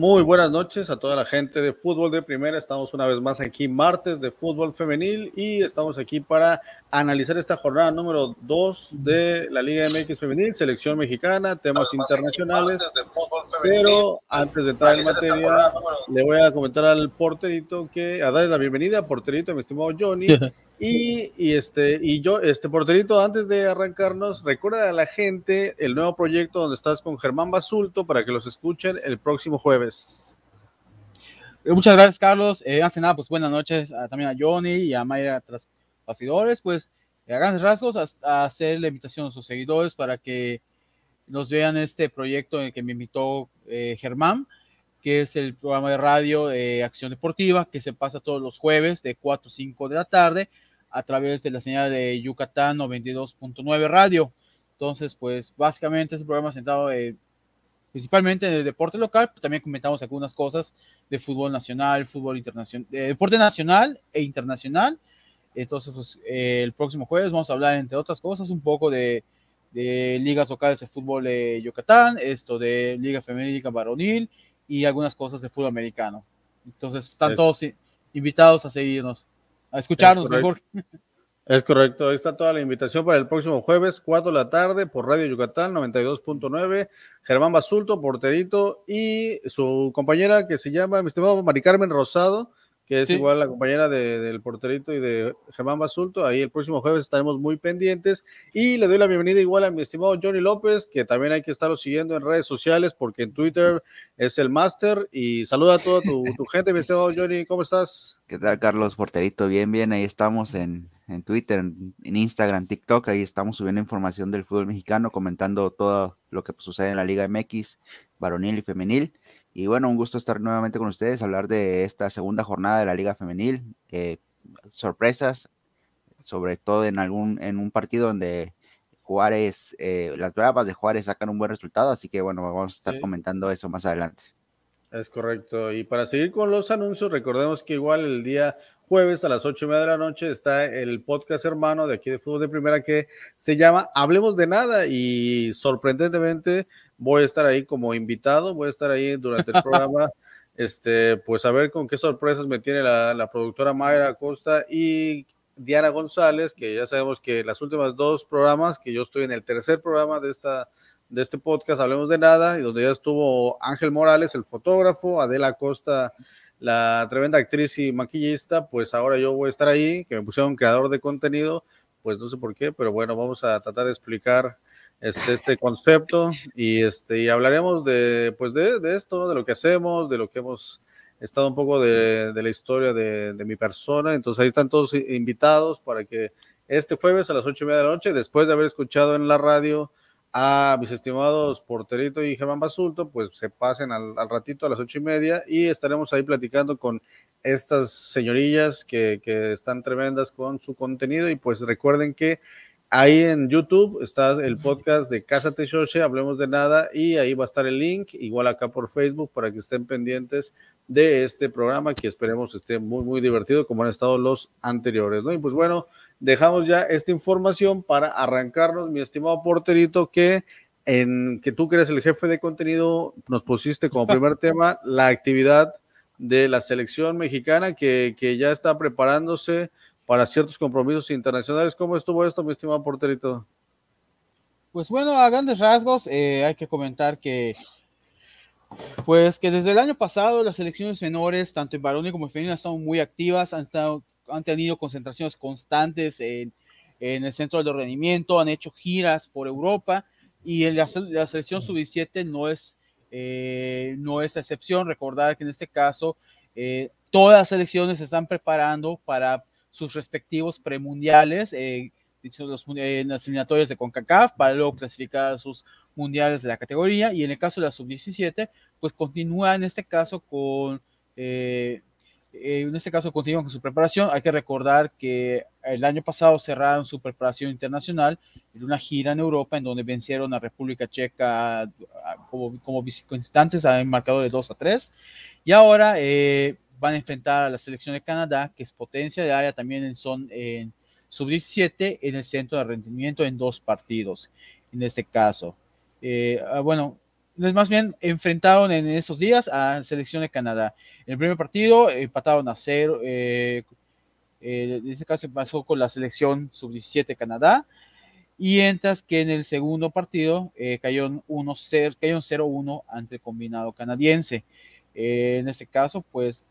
Muy buenas noches a toda la gente de fútbol de primera. Estamos una vez más aquí martes de fútbol femenil y estamos aquí para analizar esta jornada número 2 de la Liga MX femenil, selección mexicana, temas internacionales. Pero antes de entrar en materia, le voy a comentar al porterito que a darle la bienvenida, porterito, mi estimado Johnny. Y, y, este, y yo, este porterito, antes de arrancarnos, recuerda a la gente el nuevo proyecto donde estás con Germán Basulto para que los escuchen el próximo jueves. Eh, muchas gracias, Carlos. Eh, antes de nada, pues buenas noches también a Johnny y a Mayra tras bastidores. Pues a grandes rasgos, a, hacer la invitación a sus seguidores para que nos vean este proyecto en el que me invitó eh, Germán, que es el programa de radio Acción Deportiva, que se pasa todos los jueves de 4 a 5 de la tarde a través de la señal de Yucatán 92.9 radio. Entonces, pues básicamente es un programa centrado eh, principalmente en el deporte local, pero también comentamos algunas cosas de fútbol nacional, fútbol internacional, de deporte nacional e internacional. Entonces, pues eh, el próximo jueves vamos a hablar, entre otras cosas, un poco de, de ligas locales de fútbol de Yucatán, esto de Liga Femenina, Liga Varonil y algunas cosas de fútbol americano. Entonces, están todos invitados a seguirnos a escucharnos es mejor. Es correcto, ahí está toda la invitación para el próximo jueves, 4 de la tarde, por Radio Yucatán 92.9. Germán Basulto, porterito, y su compañera que se llama, mi estimado Mari Carmen Rosado, que es igual la compañera del porterito y de Germán Basulto. Ahí el próximo jueves estaremos muy pendientes. Y le doy la bienvenida igual a mi estimado Johnny López, que también hay que estarlo siguiendo en redes sociales, porque en Twitter es el máster. Y saluda a toda tu, gente, mi estimado Johnny, ¿cómo estás? ¿Qué tal, Carlos Porterito? Bien, bien, ahí estamos en, en Twitter, en, Instagram, TikTok, ahí estamos subiendo información del fútbol mexicano, comentando todo lo que sucede en la Liga MX, varonil y femenil. Y bueno, un gusto estar nuevamente con ustedes, hablar de esta segunda jornada de la Liga Femenil. Eh, sorpresas, sobre todo en algún, en un partido donde Juárez, eh, las Bravas de Juárez sacan un buen resultado, así que bueno, vamos a estar comentando eso más adelante. Es correcto. Y para seguir con los anuncios, recordemos que igual el día jueves a las ocho y media de la noche está el podcast hermano de aquí de Fútbol de Primera que se llama Hablemos de Nada y sorprendentemente voy a estar ahí como invitado, voy a estar ahí durante el programa, este, pues a ver con qué sorpresas me tiene la, productora Mayra Acosta y Diana González, que ya sabemos que las últimas dos programas, que yo estoy en el tercer programa de esta de este podcast, Hablemos de Nada, y donde ya estuvo Ángel Morales, el fotógrafo, Adela Acosta, la tremenda actriz y maquillista, pues ahora yo voy a estar ahí, que me pusieron creador de contenido, pues no sé por qué, pero bueno, vamos a tratar de explicar este, este concepto y, este, y hablaremos de, pues de, de esto, de lo que hacemos, de lo que hemos estado un poco de, de la historia de, de, mi persona. Entonces ahí están todos invitados para que este jueves a las ocho y media de la noche, después de haber escuchado en la radio a mis estimados Porterito y Germán Basulto, pues se pasen al, al, ratito a las ocho y media y estaremos ahí platicando con estas señorillas que, que están tremendas con su contenido y pues recuerden que Ahí en YouTube está el podcast de Casa Shoche, Hablemos de Nada, y ahí va a estar el link, igual acá por Facebook, para que estén pendientes de este programa, que esperemos esté muy, muy divertido, como han estado los anteriores, ¿no? Y pues bueno, dejamos ya esta información para arrancarnos, mi estimado porterito, que en que tú que eres el jefe de contenido, nos pusiste como primer tema la actividad de la selección mexicana que, que ya está preparándose para ciertos compromisos internacionales. ¿Cómo estuvo esto, mi estimado porterito? Pues bueno, a grandes rasgos, eh, hay que comentar que, pues que desde el año pasado las selecciones menores, tanto en varones como en femenina, son muy activas, han, estado, han tenido concentraciones constantes en, en el centro del rendimiento, han hecho giras por Europa y la, la selección sub-17 no es, eh, no es excepción. Recordar que en este caso eh, todas las selecciones se están preparando para sus respectivos premundiales, eh, los, eh, las eliminatorias de CONCACAF, para luego clasificar a sus mundiales de la categoría, y en el caso de la sub-17, pues continúa en este caso con, eh, eh, en este caso continúan con su preparación. Hay que recordar que el año pasado cerraron su preparación internacional en una gira en Europa en donde vencieron a República Checa como, como visitantes a un marcador de 2 a 3, y ahora eh, van a enfrentar a la selección de Canadá, que es potencia de área también en, son en sub-17 en el centro de rendimiento en dos partidos, en este caso. Eh, ah, bueno, más bien enfrentaron en esos días a la selección de Canadá. En el primer partido empataron a cero, eh, eh, en este caso pasó con la selección sub-17 Canadá, y mientras que en el segundo partido eh, cayó 0-1 ante el combinado canadiense. en este caso, pues,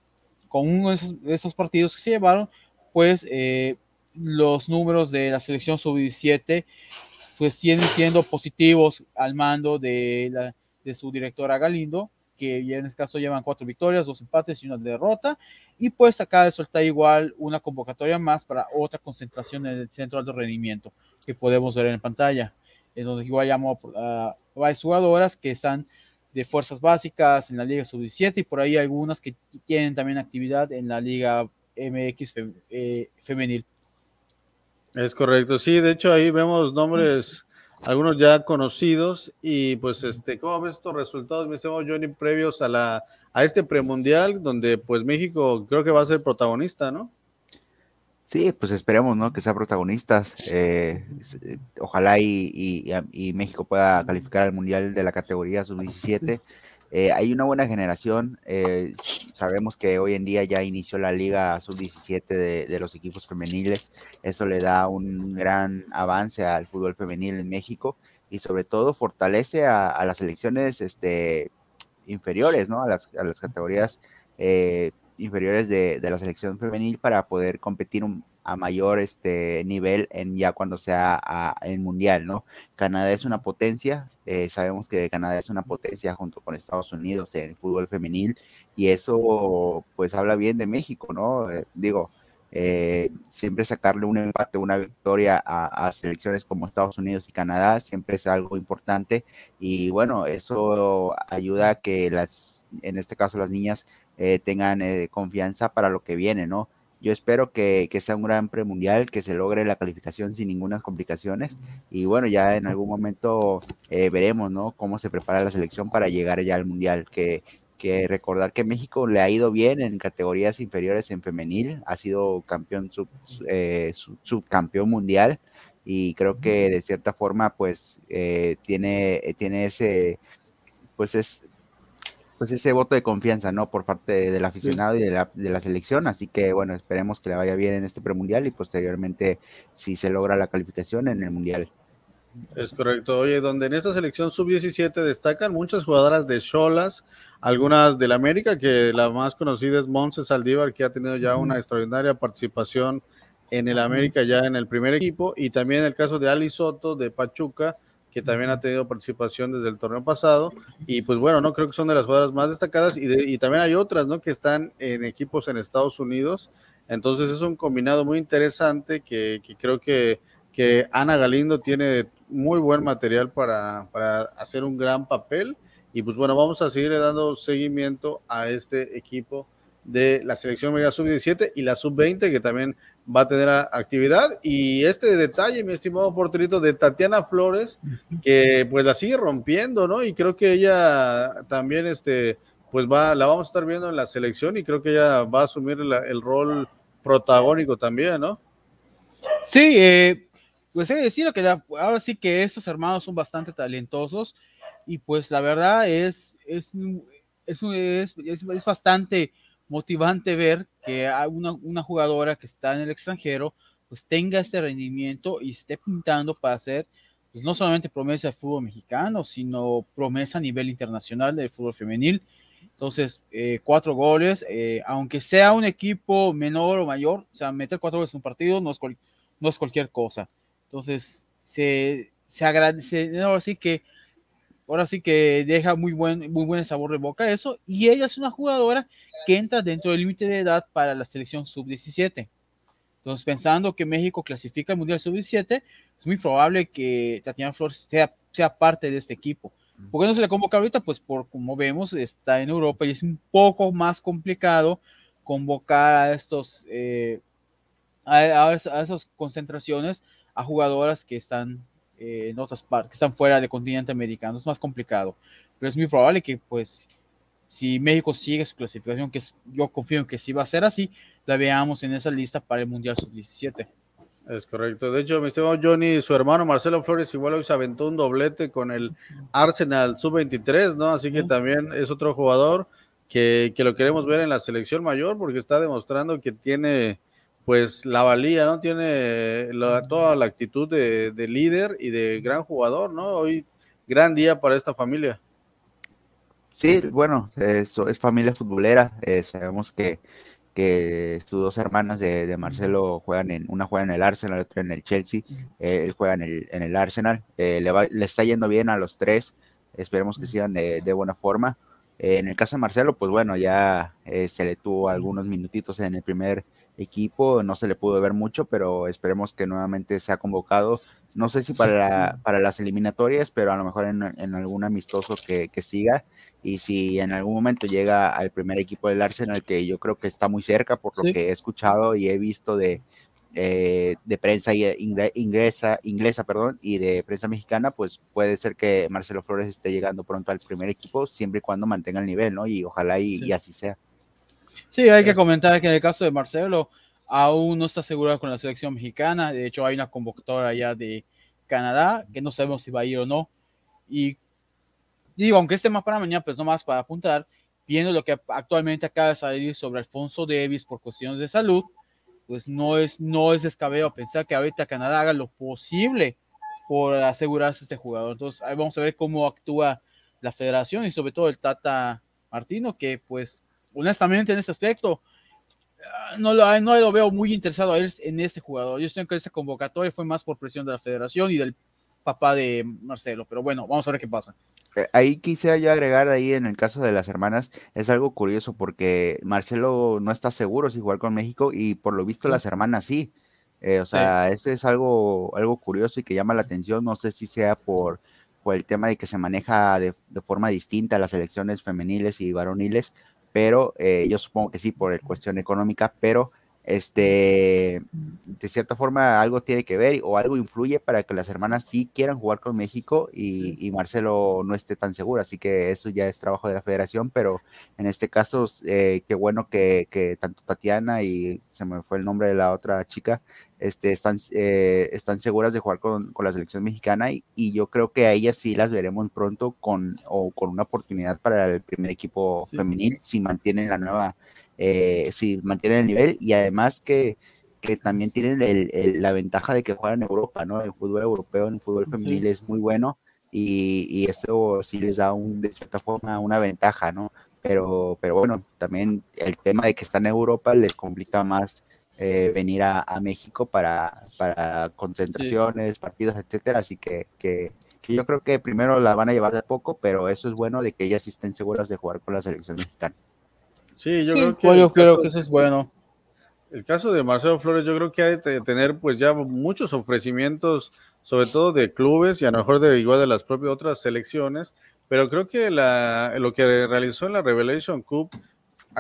con uno de esos, partidos que se llevaron, pues los números de la selección sub-17 pues siguen siendo positivos al mando de, la, de su directora Galindo, que en este caso llevan cuatro victorias, dos empates y una derrota, y pues acaba de soltar igual una convocatoria más para otra concentración en el centro de rendimiento que podemos ver en pantalla, en donde igual llamó a varias jugadoras que están de fuerzas básicas en la Liga Sub-17 y por ahí algunas que tienen también actividad en la Liga MX eh, femenil. Es correcto, sí, de hecho ahí vemos nombres algunos ya conocidos y pues este, ¿cómo ves estos resultados, mi estimado Johnny, previos a la a este premundial donde pues México creo que va a ser protagonista, ¿no? Sí, pues esperemos, ¿no? Que sea protagonistas. Eh, eh, ojalá y, México pueda calificar al mundial de la categoría sub-17. Eh, hay una buena generación. Eh, sabemos que hoy en día ya inició la liga sub-17 de, los equipos femeniles. Eso le da un gran avance al fútbol femenil en México y sobre todo fortalece a, las selecciones este, inferiores, ¿no? A las, categorías eh, inferiores de, de, la selección femenil para poder competir a mayor este nivel en ya cuando sea a, el mundial, ¿no? Canadá es una potencia, eh, sabemos que Canadá es una potencia junto con Estados Unidos en el fútbol femenil y eso pues habla bien de México, ¿no? Eh, digo, eh, siempre sacarle un empate, una victoria a, a, selecciones como Estados Unidos y Canadá siempre es algo importante y bueno, eso ayuda a que las, en este caso las niñas tengan confianza para lo que viene, ¿no? Yo espero que, sea un gran premundial, que se logre la calificación sin ninguna complicaciones. Y bueno, ya en algún momento eh, veremos, ¿no? Cómo se prepara la selección para llegar ya al mundial. Que, que recordar que México le ha ido bien en categorías inferiores en femenil, ha sido campeón sub, eh, subcampeón mundial y creo que de cierta forma pues eh, tiene, tiene ese pues es pues ese voto de confianza, ¿no? Por parte del aficionado y de la, de la, selección. Así que, bueno, esperemos que le vaya bien en este premundial y posteriormente si se logra la calificación en el mundial. Es correcto. Oye, donde en esta selección sub-17 destacan muchas jugadoras de Cholas, algunas del América, que la más conocida es Monse Saldívar, que ha tenido ya una extraordinaria participación en el América ya en el primer equipo, y también el caso de Ali Soto de Pachuca, que también ha tenido participación desde el torneo pasado. Y pues bueno, no creo que son de las jugadoras más destacadas. Y, y también hay otras, ¿no? Que están en equipos en Estados Unidos. Entonces es un combinado muy interesante que, que creo que, que, Ana Galindo tiene muy buen material para, para hacer un gran papel. Y pues bueno, vamos a seguir dando seguimiento a este equipo de la selección media sub-17 y la sub-20 que también va a tener actividad. Y este detalle, mi estimado porterito, de Tatiana Flores, que pues la sigue rompiendo, ¿no? Y creo que ella también, este, pues va, la vamos a estar viendo en la selección y creo que ella va a asumir el rol protagónico también, ¿no? Sí, eh, pues he de decir que ahora sí que estos hermanos son bastante talentosos y pues la verdad es, es, es, es, es bastante motivante ver que una, una jugadora que está en el extranjero pues tenga este rendimiento y esté pintando para ser pues no solamente promesa del fútbol mexicano, sino promesa a nivel internacional del fútbol femenil. Entonces, eh, cuatro goles, eh, aunque sea un equipo menor o mayor, o sea, meter cuatro goles en un partido no es, no es cualquier cosa. Entonces, se, se agradece, ahora sí que ahora sí que deja muy buen, muy buen sabor de boca eso. Y ella es una jugadora que entra dentro del límite de edad para la selección sub-17. Entonces, pensando que México clasifica al Mundial Sub-17, es muy probable que Tatiana Flores sea, sea parte de este equipo. ¿Por qué no se le convoca ahorita? Pues por como vemos, está en Europa y es un poco más complicado convocar a estos eh, a, a, esas concentraciones a jugadoras que están eh, en otras partes, que están fuera del continente americano, es más complicado. Pero es muy probable que, pues, si México sigue su clasificación, que yo confío en que sí va a ser así, la veamos en esa lista para el Mundial Sub-17. Es correcto. De hecho, mi estimado Johnny, su hermano Marcelo Flores igual hoy se aventó un doblete con el Arsenal Sub-23, ¿no? Así que también es otro jugador que, que, lo queremos ver en la selección mayor porque está demostrando que tiene pues la valía, ¿no? Tiene toda la actitud de, de, líder y de gran jugador, ¿no? Hoy gran día para esta familia. Sí, bueno, eso es familia futbolera. Eh, sabemos que, que sus dos hermanas de, Marcelo juegan en, una juega en el Arsenal, otra en el Chelsea. Eh, él juega en el, en el Arsenal. Eh, le, le, está yendo bien a los tres. Esperemos que sigan de, de buena forma. en el caso de Marcelo, pues bueno, ya se le tuvo algunos minutitos en el primer equipo, no se le pudo ver mucho, pero esperemos que nuevamente sea convocado. No sé si para, para las eliminatorias, pero a lo mejor en, en algún amistoso que, que, siga. Y si en algún momento llega al primer equipo del Arsenal, que yo creo que está muy cerca por lo que he escuchado y he visto de, eh, de prensa inglesa, inglesa perdón, y de prensa mexicana, pues puede ser que Marcelo Flores esté llegando pronto al primer equipo, siempre y cuando mantenga el nivel, ¿no? Y ojalá y, y así sea. Sí, hay que comentar que en el caso de Marcelo aún no está asegurado con la selección mexicana. De hecho, hay una convocatoria ya de Canadá que no sabemos si va a ir o no. Y digo, aunque esté más para mañana, pues no más para apuntar, viendo lo que actualmente acaba de salir sobre Alfonso Davis por cuestiones de salud, pues no es, no es descabellado pensar que ahorita Canadá haga lo posible por asegurarse este jugador. Entonces, ahí vamos a ver cómo actúa la federación y sobre todo el Tata Martino, que pues honestamente en este aspecto ah, no lo, no lo veo muy interesado a él en este jugador. Yo sé que ese convocatoria fue más por presión de la federación y del papá de Marcelo, pero bueno, vamos a ver qué pasa. Eh, ahí quise yo agregar ahí en el caso de las hermanas, es algo curioso porque Marcelo no está seguro si jugar con México y por lo visto las hermanas sí. Eh, o sea, ese es algo, algo curioso y que llama la atención. No sé si sea por, por el tema de que se maneja de, de forma distinta las elecciones femeniles y varoniles, pero eh, yo supongo que sí por cuestión económica, pero este, de cierta forma algo tiene que ver o algo influye para que las hermanas sí quieran jugar con México y, Marcelo no esté tan seguro, así que eso ya es trabajo de la federación, pero en este caso, eh, qué bueno que, que, tanto Tatiana y se me fue el nombre de la otra chica, este, están, eh, están seguras de jugar con, con la selección mexicana y, y, yo creo que a ellas sí las veremos pronto con, o con una oportunidad para el primer equipo sí. femenil si mantienen la nueva, eh, si mantienen el nivel y además que, que también tienen el, el, la ventaja de que juegan en Europa, ¿no? El fútbol europeo, en el fútbol femenil sí. es muy bueno y, y, eso sí les da un, de cierta forma una ventaja, ¿no? Pero, pero bueno, también el tema de que están en Europa les complica más eh, venir a, a, México para, para concentraciones, sí. partidos, etcétera. Así que, que, que, yo creo que primero la van a llevar de poco, pero eso es bueno de que ellas estén seguras de jugar con la selección mexicana. Sí, yo sí, creo que, pues yo creo que eso es bueno. El caso de Marcelo Flores, yo creo que hay de tener pues ya muchos ofrecimientos, sobre todo de clubes y a lo mejor de igual de las propias otras selecciones, pero creo que la, lo que realizó en la Revelation Cup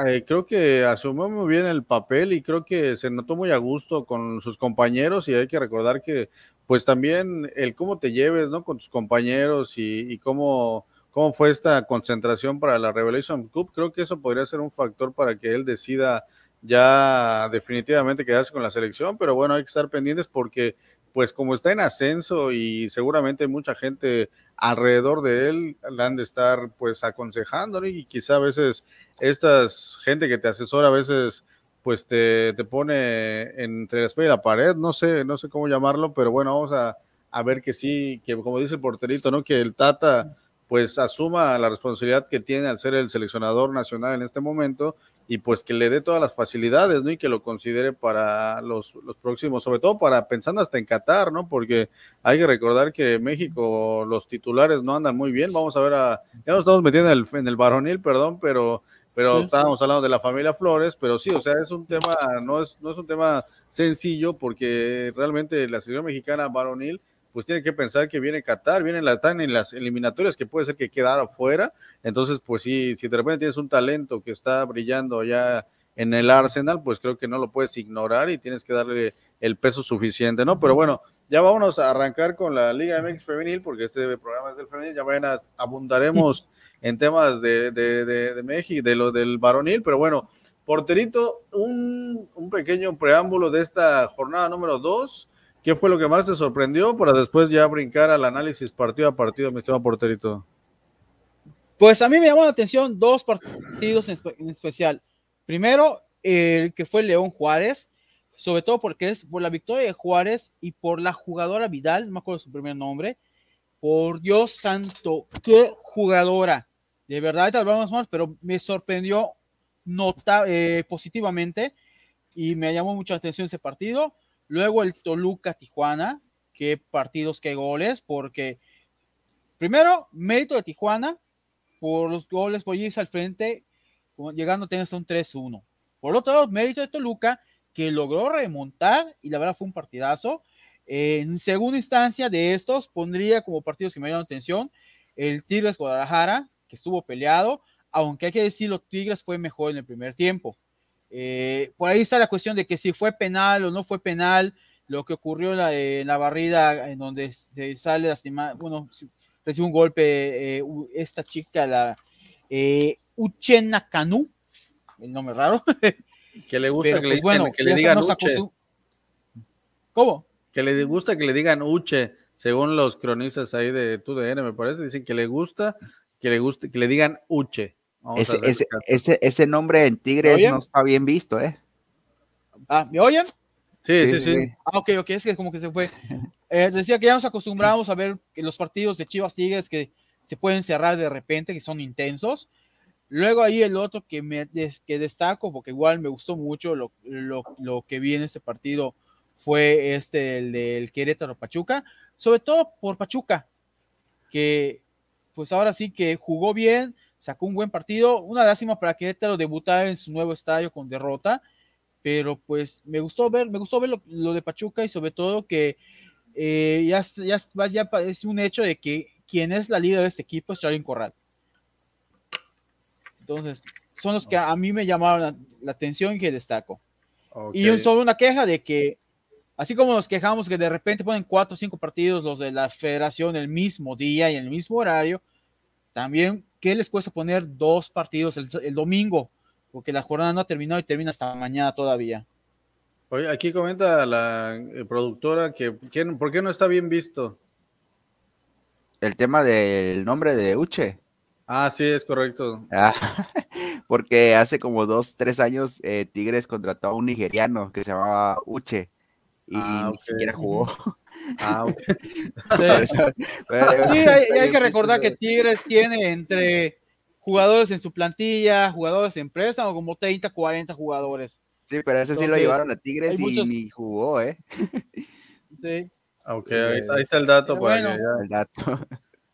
eh, creo que asumió muy bien el papel y creo que se notó muy a gusto con sus compañeros y hay que recordar que pues también el cómo te lleves ¿no? con tus compañeros y, y cómo, cómo fue esta concentración para la Revelation Cup, creo que eso podría ser un factor para que él decida ya definitivamente quedarse con la selección, pero bueno, hay que estar pendientes porque pues como está en ascenso y seguramente mucha gente alrededor de él le han de estar pues aconsejando y quizá a veces estas gente que te asesora a veces pues te, te pone entre la espalda y la pared, no sé, no sé cómo llamarlo, pero bueno, vamos a, a ver que sí, que como dice el porterito, ¿no? Que el Tata pues asuma la responsabilidad que tiene al ser el seleccionador nacional en este momento y pues que le dé todas las facilidades, ¿no? Y que lo considere para los, los, próximos, sobre todo para pensando hasta en Qatar, ¿no? Porque hay que recordar que México, los titulares no andan muy bien, vamos a ver a, ya nos estamos metiendo en el, en el varonil, perdón, pero, pero sí. estábamos hablando de la familia Flores, pero sí, o sea, es un tema, no es, no es un tema sencillo porque realmente la selección mexicana varonil pues tiene que pensar que viene Qatar, viene la TAN en las eliminatorias, que puede ser que quedara afuera. Entonces, pues sí, si de repente tienes un talento que está brillando ya en el Arsenal, pues creo que no lo puedes ignorar y tienes que darle el peso suficiente, ¿no? Pero bueno, ya vámonos a arrancar con la Liga MX Femenil, porque este programa es del femenil, ya mañana abundaremos en temas de, de, de, de México, de lo del varonil, pero bueno, porterito, un, un pequeño preámbulo de esta jornada número dos ¿Qué fue lo que más te sorprendió para después ya brincar al análisis partido a partido, mi estimado porterito? Pues a mí me llamó la atención dos partidos en, especial. Primero, el que fue León Juárez, sobre todo porque es por la victoria de Juárez y por la jugadora Vidal, no me acuerdo su primer nombre. Por Dios santo, qué jugadora. De verdad, hablamos más, pero me sorprendió nota, eh, positivamente y me llamó mucho la atención ese partido. Luego el Toluca-Tijuana, qué partidos, qué goles, porque primero, mérito de Tijuana, por los goles por irse al frente, llegando a tener hasta un 3-1. Por otro lado, mérito de Toluca, que logró remontar y la verdad fue un partidazo. en segunda instancia de estos, pondría como partidos que me llaman atención el Tigres Guadalajara, que estuvo peleado, aunque hay que decirlo, Tigres fue mejor en el primer tiempo. Eh, por ahí está la cuestión de que si fue penal o no fue penal, lo que ocurrió en la, en la barrida, en donde se sale lastimado, bueno, recibe un golpe eh, esta chica, la eh, Uchena Canu, el nombre raro. que le gusta que, le, pues, que le digan Uche. ¿Cómo? Que le gusta que le digan Uche, según los cronistas ahí de TUDN, me parece, dicen que le gusta que le guste, que le digan Uche. Ese, ese, ese, ese, nombre en Tigres no está bien visto, ¿eh? Ah, ¿me oyen? Sí, sí, sí. Ah, ok, ok, es que como que se fue. Eh, decía que ya nos acostumbramos a ver que los partidos de Chivas Tigres que se pueden cerrar de repente, que son intensos. Luego ahí el otro que, me, que destaco, porque igual me gustó mucho lo, lo, lo que vi en este partido, fue este, el del Querétaro Pachuca, sobre todo por Pachuca, que pues ahora sí que jugó bien, sacó un buen partido, una lástima para Querétaro debutar en su nuevo estadio con derrota, pero pues me gustó ver, me gustó ver lo, de Pachuca y sobre todo que eh, ya, ya, ya es un hecho de que quien es la líder de este equipo es Charlie Corral. Entonces, son los que a, mí me llamaron la, atención y que destaco. Y un, solo una queja de que, así como nos quejamos que de repente ponen cuatro o cinco partidos los de la federación el mismo día y en el mismo horario, también, ¿qué les cuesta poner dos partidos el, domingo? Porque la jornada no ha terminado y termina hasta mañana todavía. Oye, aquí comenta la eh, productora que, ¿por qué no está bien visto? El tema del nombre de Uche. Ah, sí, es correcto. Ah, porque hace como dos, tres años eh, Tigres contrató a un nigeriano que se llamaba Uche y ah, ni siquiera jugó. Ah, Sí, hay, que recordar que Tigres tiene entre jugadores en su plantilla, jugadores en préstamo, como 30, 40 jugadores. Sí, pero ese sí lo llevaron a Tigres y ni jugó, ¿eh? Sí. Ok, ahí, está el dato. Bueno. El dato.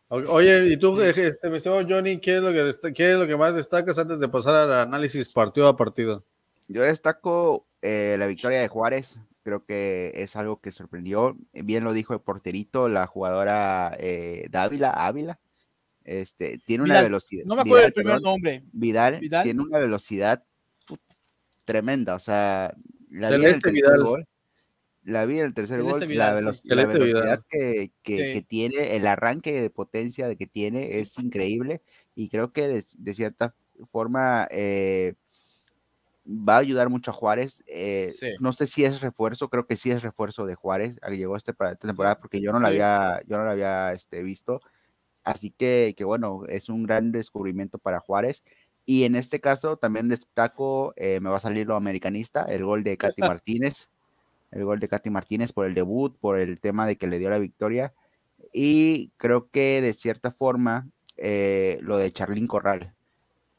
Oye, y tú, este, me Johnny, ¿qué es, lo que ¿qué es lo que más destacas antes de pasar al análisis partido a partido? Yo destaco eh, la victoria de Juárez, creo que es algo que sorprendió. Bien lo dijo el porterito, la jugadora eh, Dávila, Ávila. Este, tiene una velocidad. No me acuerdo el primer nombre. Vidal, tiene una velocidad tremenda. O sea, la vi en el tercer gol. La vi en el tercer gol. la, velocidad que, que, tiene, el arranque de potencia de que tiene es increíble. Y creo que de, de cierta forma eh, va a ayudar mucho a Juárez. Eh, no sé si es refuerzo, creo que sí es refuerzo de Juárez. Llegó este esta temporada porque yo no la había, yo no la había este, visto. Así que, que, bueno, es un gran descubrimiento para Juárez. Y en este caso también destaco, eh, me va a salir lo americanista, el gol de Katy Martínez. El gol de Katy Martínez por el debut, por el tema de que le dio la victoria. Y creo que de cierta forma, eh, lo de Charlín Corral.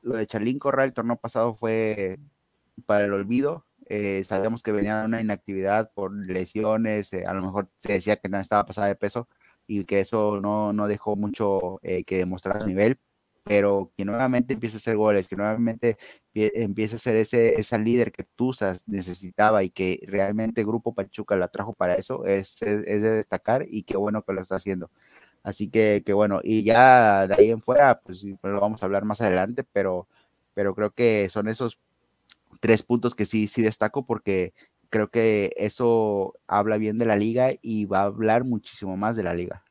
Lo de Charlín Corral el torneo pasado fue para el olvido. Eh, sabíamos que venía una inactividad por lesiones, eh, a lo mejor se decía que no estaba pasada de peso y que eso no, no dejó mucho eh, que demostrar su nivel, pero que nuevamente empieza a hacer goles, que nuevamente empieza a ser ese, esa líder que Tuzas necesitaba y que realmente Grupo Pachuca la trajo para eso, es, es, es, de destacar y qué bueno que lo está haciendo. Así que, que bueno, y ya de ahí en fuera, pues lo vamos a hablar más adelante, pero, pero creo que son esos tres puntos que sí, sí destaco porque creo que eso habla bien de la liga y va a hablar muchísimo más de la liga.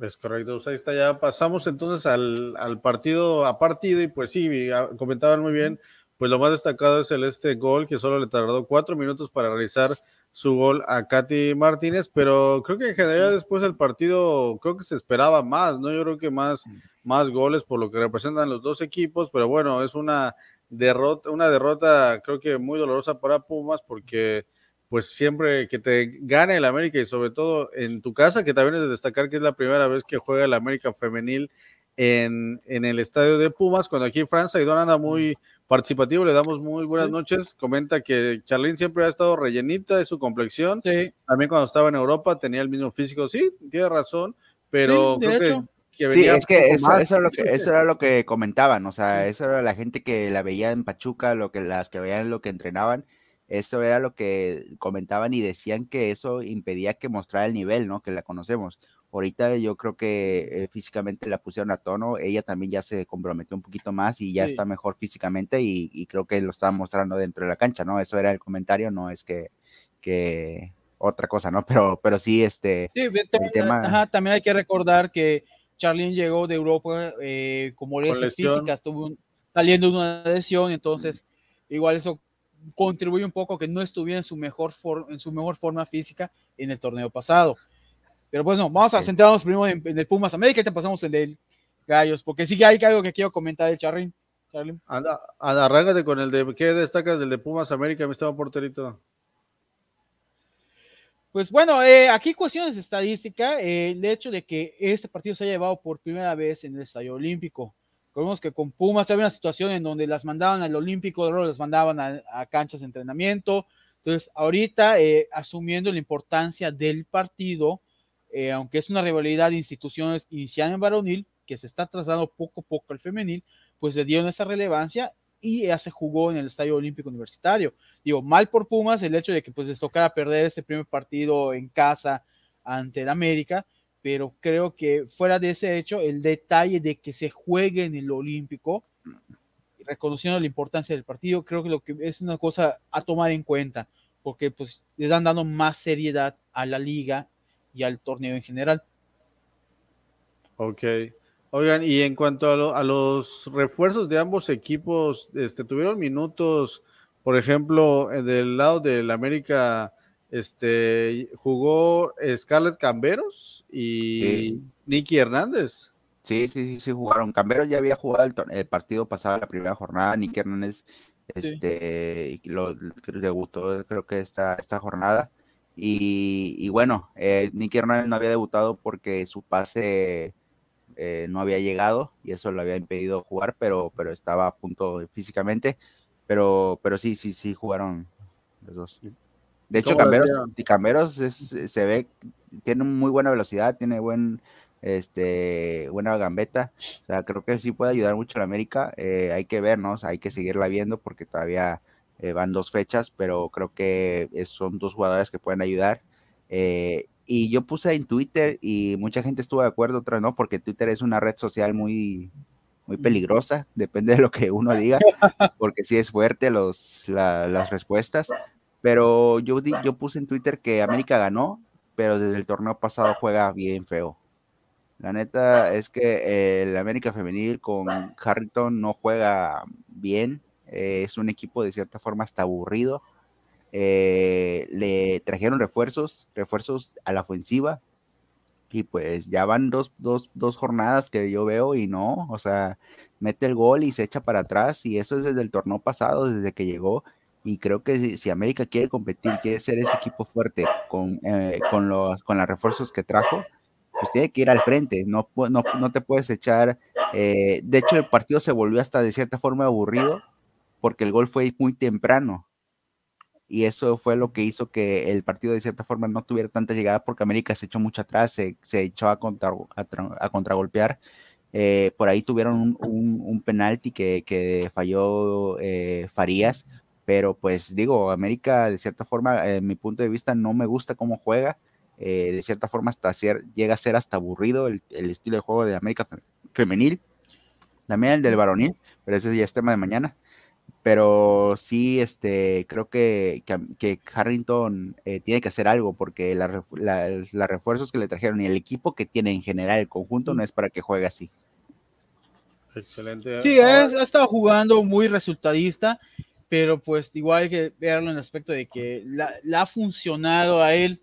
Es correcto, pues ahí está, ya pasamos entonces al, partido a partido y pues sí, comentaban muy bien pues lo más destacado es el este gol que solo le tardó cuatro minutos para realizar su gol a Katy Martínez, pero creo que en general después del partido creo que se esperaba más, ¿no? Yo creo que más, más goles por lo que representan los dos equipos, pero bueno, es una derrota, una derrota creo que muy dolorosa para Pumas porque pues siempre que te gane el América y sobre todo en tu casa, que también es de destacar que es la primera vez que juega el América femenil en, en el estadio de Pumas, cuando aquí en Francia, y Don anda muy participativo, le damos muy buenas noches, comenta que Charlene siempre ha estado rellenita de su complexión, también cuando estaba en Europa tenía el mismo físico, sí, tiene razón, pero creo que sí, es que eso, eso, lo que eso era lo que comentaban, o sea, eso era la gente que la veía en Pachuca, lo que las que veían lo que entrenaban, eso era lo que comentaban y decían que eso impedía que mostrara el nivel, ¿no? Que la conocemos. Ahorita yo creo que eh, físicamente la pusieron a tono, ella también ya se comprometió un poquito más y ya está mejor físicamente y, creo que lo estaba mostrando dentro de la cancha, ¿no? Eso era el comentario, no es que, que otra cosa, ¿no? Pero, pero sí, este, sí, el tema... también hay que recordar que Charlene llegó de Europa eh, con molestias físicas, estuvo saliendo de una lesión, entonces igual eso contribuye un poco que no estuviera en su mejor, en su mejor forma física en el torneo pasado. Pero bueno, vamos a centrarnos primero en, el Pumas América y te pasamos el del Gallos, porque sí que hay algo que quiero comentar del Charlín. Anda, anda, con el de, ¿qué destacas del de Pumas América, mi estado porterito? Pues bueno, eh, aquí cuestiones de estadística, eh, el hecho de que este partido se haya llevado por primera vez en el Estadio Olímpico. Recordemos que con Pumas había una situación en donde las mandaban al Olímpico, luego las mandaban a, canchas de entrenamiento. Entonces, ahorita, eh, asumiendo la importancia del partido, eh, aunque es una rivalidad de instituciones iniciada en varonil, que se está trasladando poco a poco al femenil, pues le dieron esa relevancia y ya se jugó en el Estadio Olímpico Universitario. Digo, mal por Pumas el hecho de que pues les tocara perder este primer partido en casa ante el América, pero creo que fuera de ese hecho, el detalle de que se juegue en el Olímpico, reconociendo la importancia del partido, creo que lo que es una cosa a tomar en cuenta, porque pues le están dando más seriedad a la liga y al torneo en general. Ok. Oigan, y en cuanto a, los refuerzos de ambos equipos, este, tuvieron minutos, por ejemplo, del lado del América, este, jugó Scarlett Camberos y Nicky Hernández. Sí, sí, sí, sí, jugaron. Camberos ya había jugado el, partido pasado, la primera jornada. Nicky Hernández, este, lo, debutó, creo que esta, esta jornada. Y, bueno, eh, Nicky Hernández no había debutado porque su pase eh, no había llegado y eso lo había impedido jugar, pero, pero estaba a punto físicamente. Pero, pero sí, sí, sí jugaron los dos. De hecho, Camberos, Camberos se ve, tiene muy buena velocidad, tiene buen, este, buena gambeta. O sea, creo que sí puede ayudar mucho a la América. Eh, hay que vernos, hay que seguirla viendo porque todavía eh, van dos fechas, pero creo que son dos jugadores que pueden ayudar. Eh, y yo puse en Twitter y mucha gente estuvo de acuerdo, otra no, porque Twitter es una red social muy, muy peligrosa, depende de lo que uno diga, porque sí es fuerte los, las respuestas. Pero yo, yo puse en Twitter que América ganó, pero desde el torneo pasado juega bien feo. La neta es que el América Femenil con Harrington no juega bien. Eh, es un equipo de cierta forma hasta aburrido. Eh, le trajeron refuerzos, refuerzos a la ofensiva. Y pues ya van dos, dos, dos, jornadas que yo veo y no, o sea, mete el gol y se echa para atrás. Y eso es desde el torneo pasado, desde que llegó. Y creo que si, América quiere competir, quiere ser ese equipo fuerte con, eh, con, los, con los refuerzos que trajo, pues tiene que ir al frente. No, no, no te puedes echar. de hecho, el partido se volvió hasta de cierta forma aburrido porque el gol fue muy temprano. Y eso fue lo que hizo que el partido de cierta forma no tuviera tanta llegada porque América se echó mucho atrás, se, echó a, contra, a, contragolpear. Eh, por ahí tuvieron un, un, penalti que, falló eh, Farías, pero pues digo, América de cierta forma, en mi punto de vista, no me gusta cómo juega. Eh, de cierta forma hasta llega a ser hasta aburrido el, estilo de juego de América femenil, también el del varonil, pero ese ya es tema de mañana pero sí, este, creo que, que, Harrington eh, tiene que hacer algo porque los refuerzos que le trajeron y el equipo que tiene en general, el conjunto, no es para que juegue así. Excelente. Sí, ha estado jugando muy resultadista, pero pues igual hay que verlo en el aspecto de que le ha funcionado a él.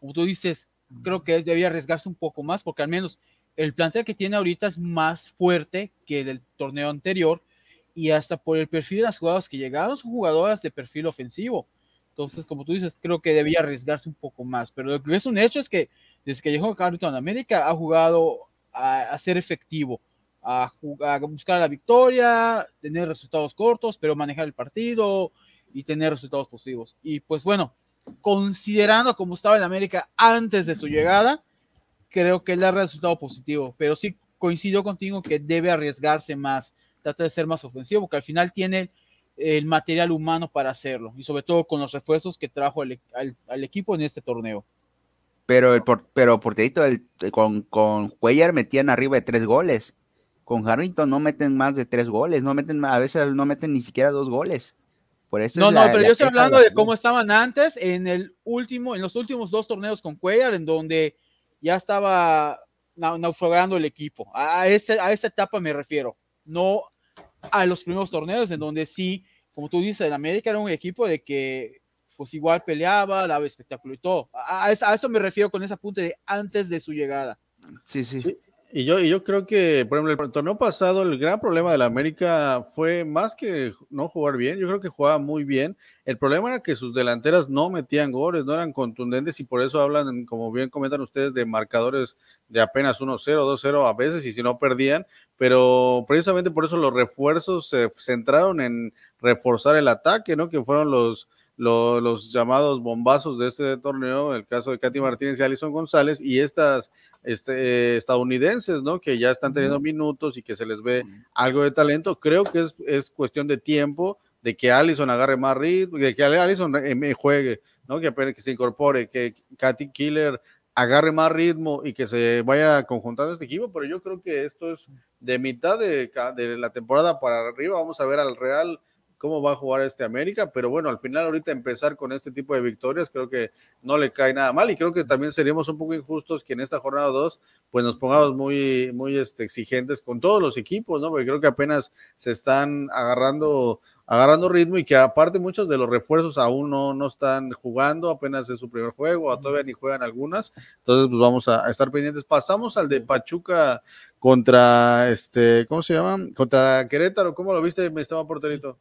Como tú dices, creo que él debía arriesgarse un poco más, porque al menos el plantel que tiene ahorita es más fuerte que el del torneo anterior, y hasta por el perfil de las jugadoras que llegaron son jugadoras de perfil ofensivo. Entonces, como tú dices, creo que debía arriesgarse un poco más. Pero lo que es un hecho es que desde que llegó a Carlton América ha jugado a, ser efectivo, a, a, buscar la victoria, tener resultados cortos, pero manejar el partido y tener resultados positivos. Y pues bueno, considerando cómo estaba en América antes de su llegada, creo que le ha resultado positivo. Pero sí coincido contigo que debe arriesgarse más trata de ser más ofensivo, porque al final tiene el material humano para hacerlo, y sobre todo con los refuerzos que trajo al, equipo en este torneo. Pero, el por, pero porterito, con, con Cuellar metían arriba de tres goles. Con Harrington no meten más de tres goles, no meten, a veces no meten ni siquiera dos goles. Por eso no, no, pero yo estoy hablando de, cómo estaban antes en el último, en los últimos dos torneos con Cuellar, en donde ya estaba naufragando el equipo. A, ese, a esa etapa me refiero no a los primeros torneos en donde sí, como tú dices, en América era un equipo de que pues igual peleaba, daba espectáculo y todo. A, eso me refiero con esa punta de antes de su llegada. sí. sí. Y yo, y yo creo que, por ejemplo, el torneo pasado, el gran problema de la América fue más que no jugar bien, yo creo que jugaba muy bien. El problema era que sus delanteras no metían goles, no eran contundentes y por eso hablan, como bien comentan ustedes, de marcadores de apenas 1-0, 2-0 a veces y si no perdían, pero precisamente por eso los refuerzos se centraron en reforzar el ataque, ¿no? Que fueron los, los, llamados bombazos de este torneo, el caso de Katy Martínez y Alison González, y estas este, estadounidenses, ¿no? Que ya están teniendo minutos y que se les ve algo de talento. Creo que es, es cuestión de tiempo de que Allison agarre más ritmo, de que Allison me juegue, ¿no? Que, que se incorpore, que Katy Killer agarre más ritmo y que se vaya conjuntando este equipo, pero yo creo que esto es de mitad de, de la temporada para arriba. Vamos a ver al Real cómo va a jugar este América, pero bueno, al final ahorita empezar con este tipo de victorias creo que no le cae nada mal y creo que también seríamos un poco injustos que en esta jornada 2 pues nos pongamos muy, muy este, exigentes con todos los equipos, ¿no? Porque creo que apenas se están agarrando agarrando ritmo y que aparte muchos de los refuerzos aún no, no están jugando, apenas es su primer juego, todavía ni juegan algunas, entonces pues vamos a, a estar pendientes. Pasamos al de Pachuca contra este, ¿cómo se llama? Contra Querétaro, ¿cómo lo viste, mi estaba porterito?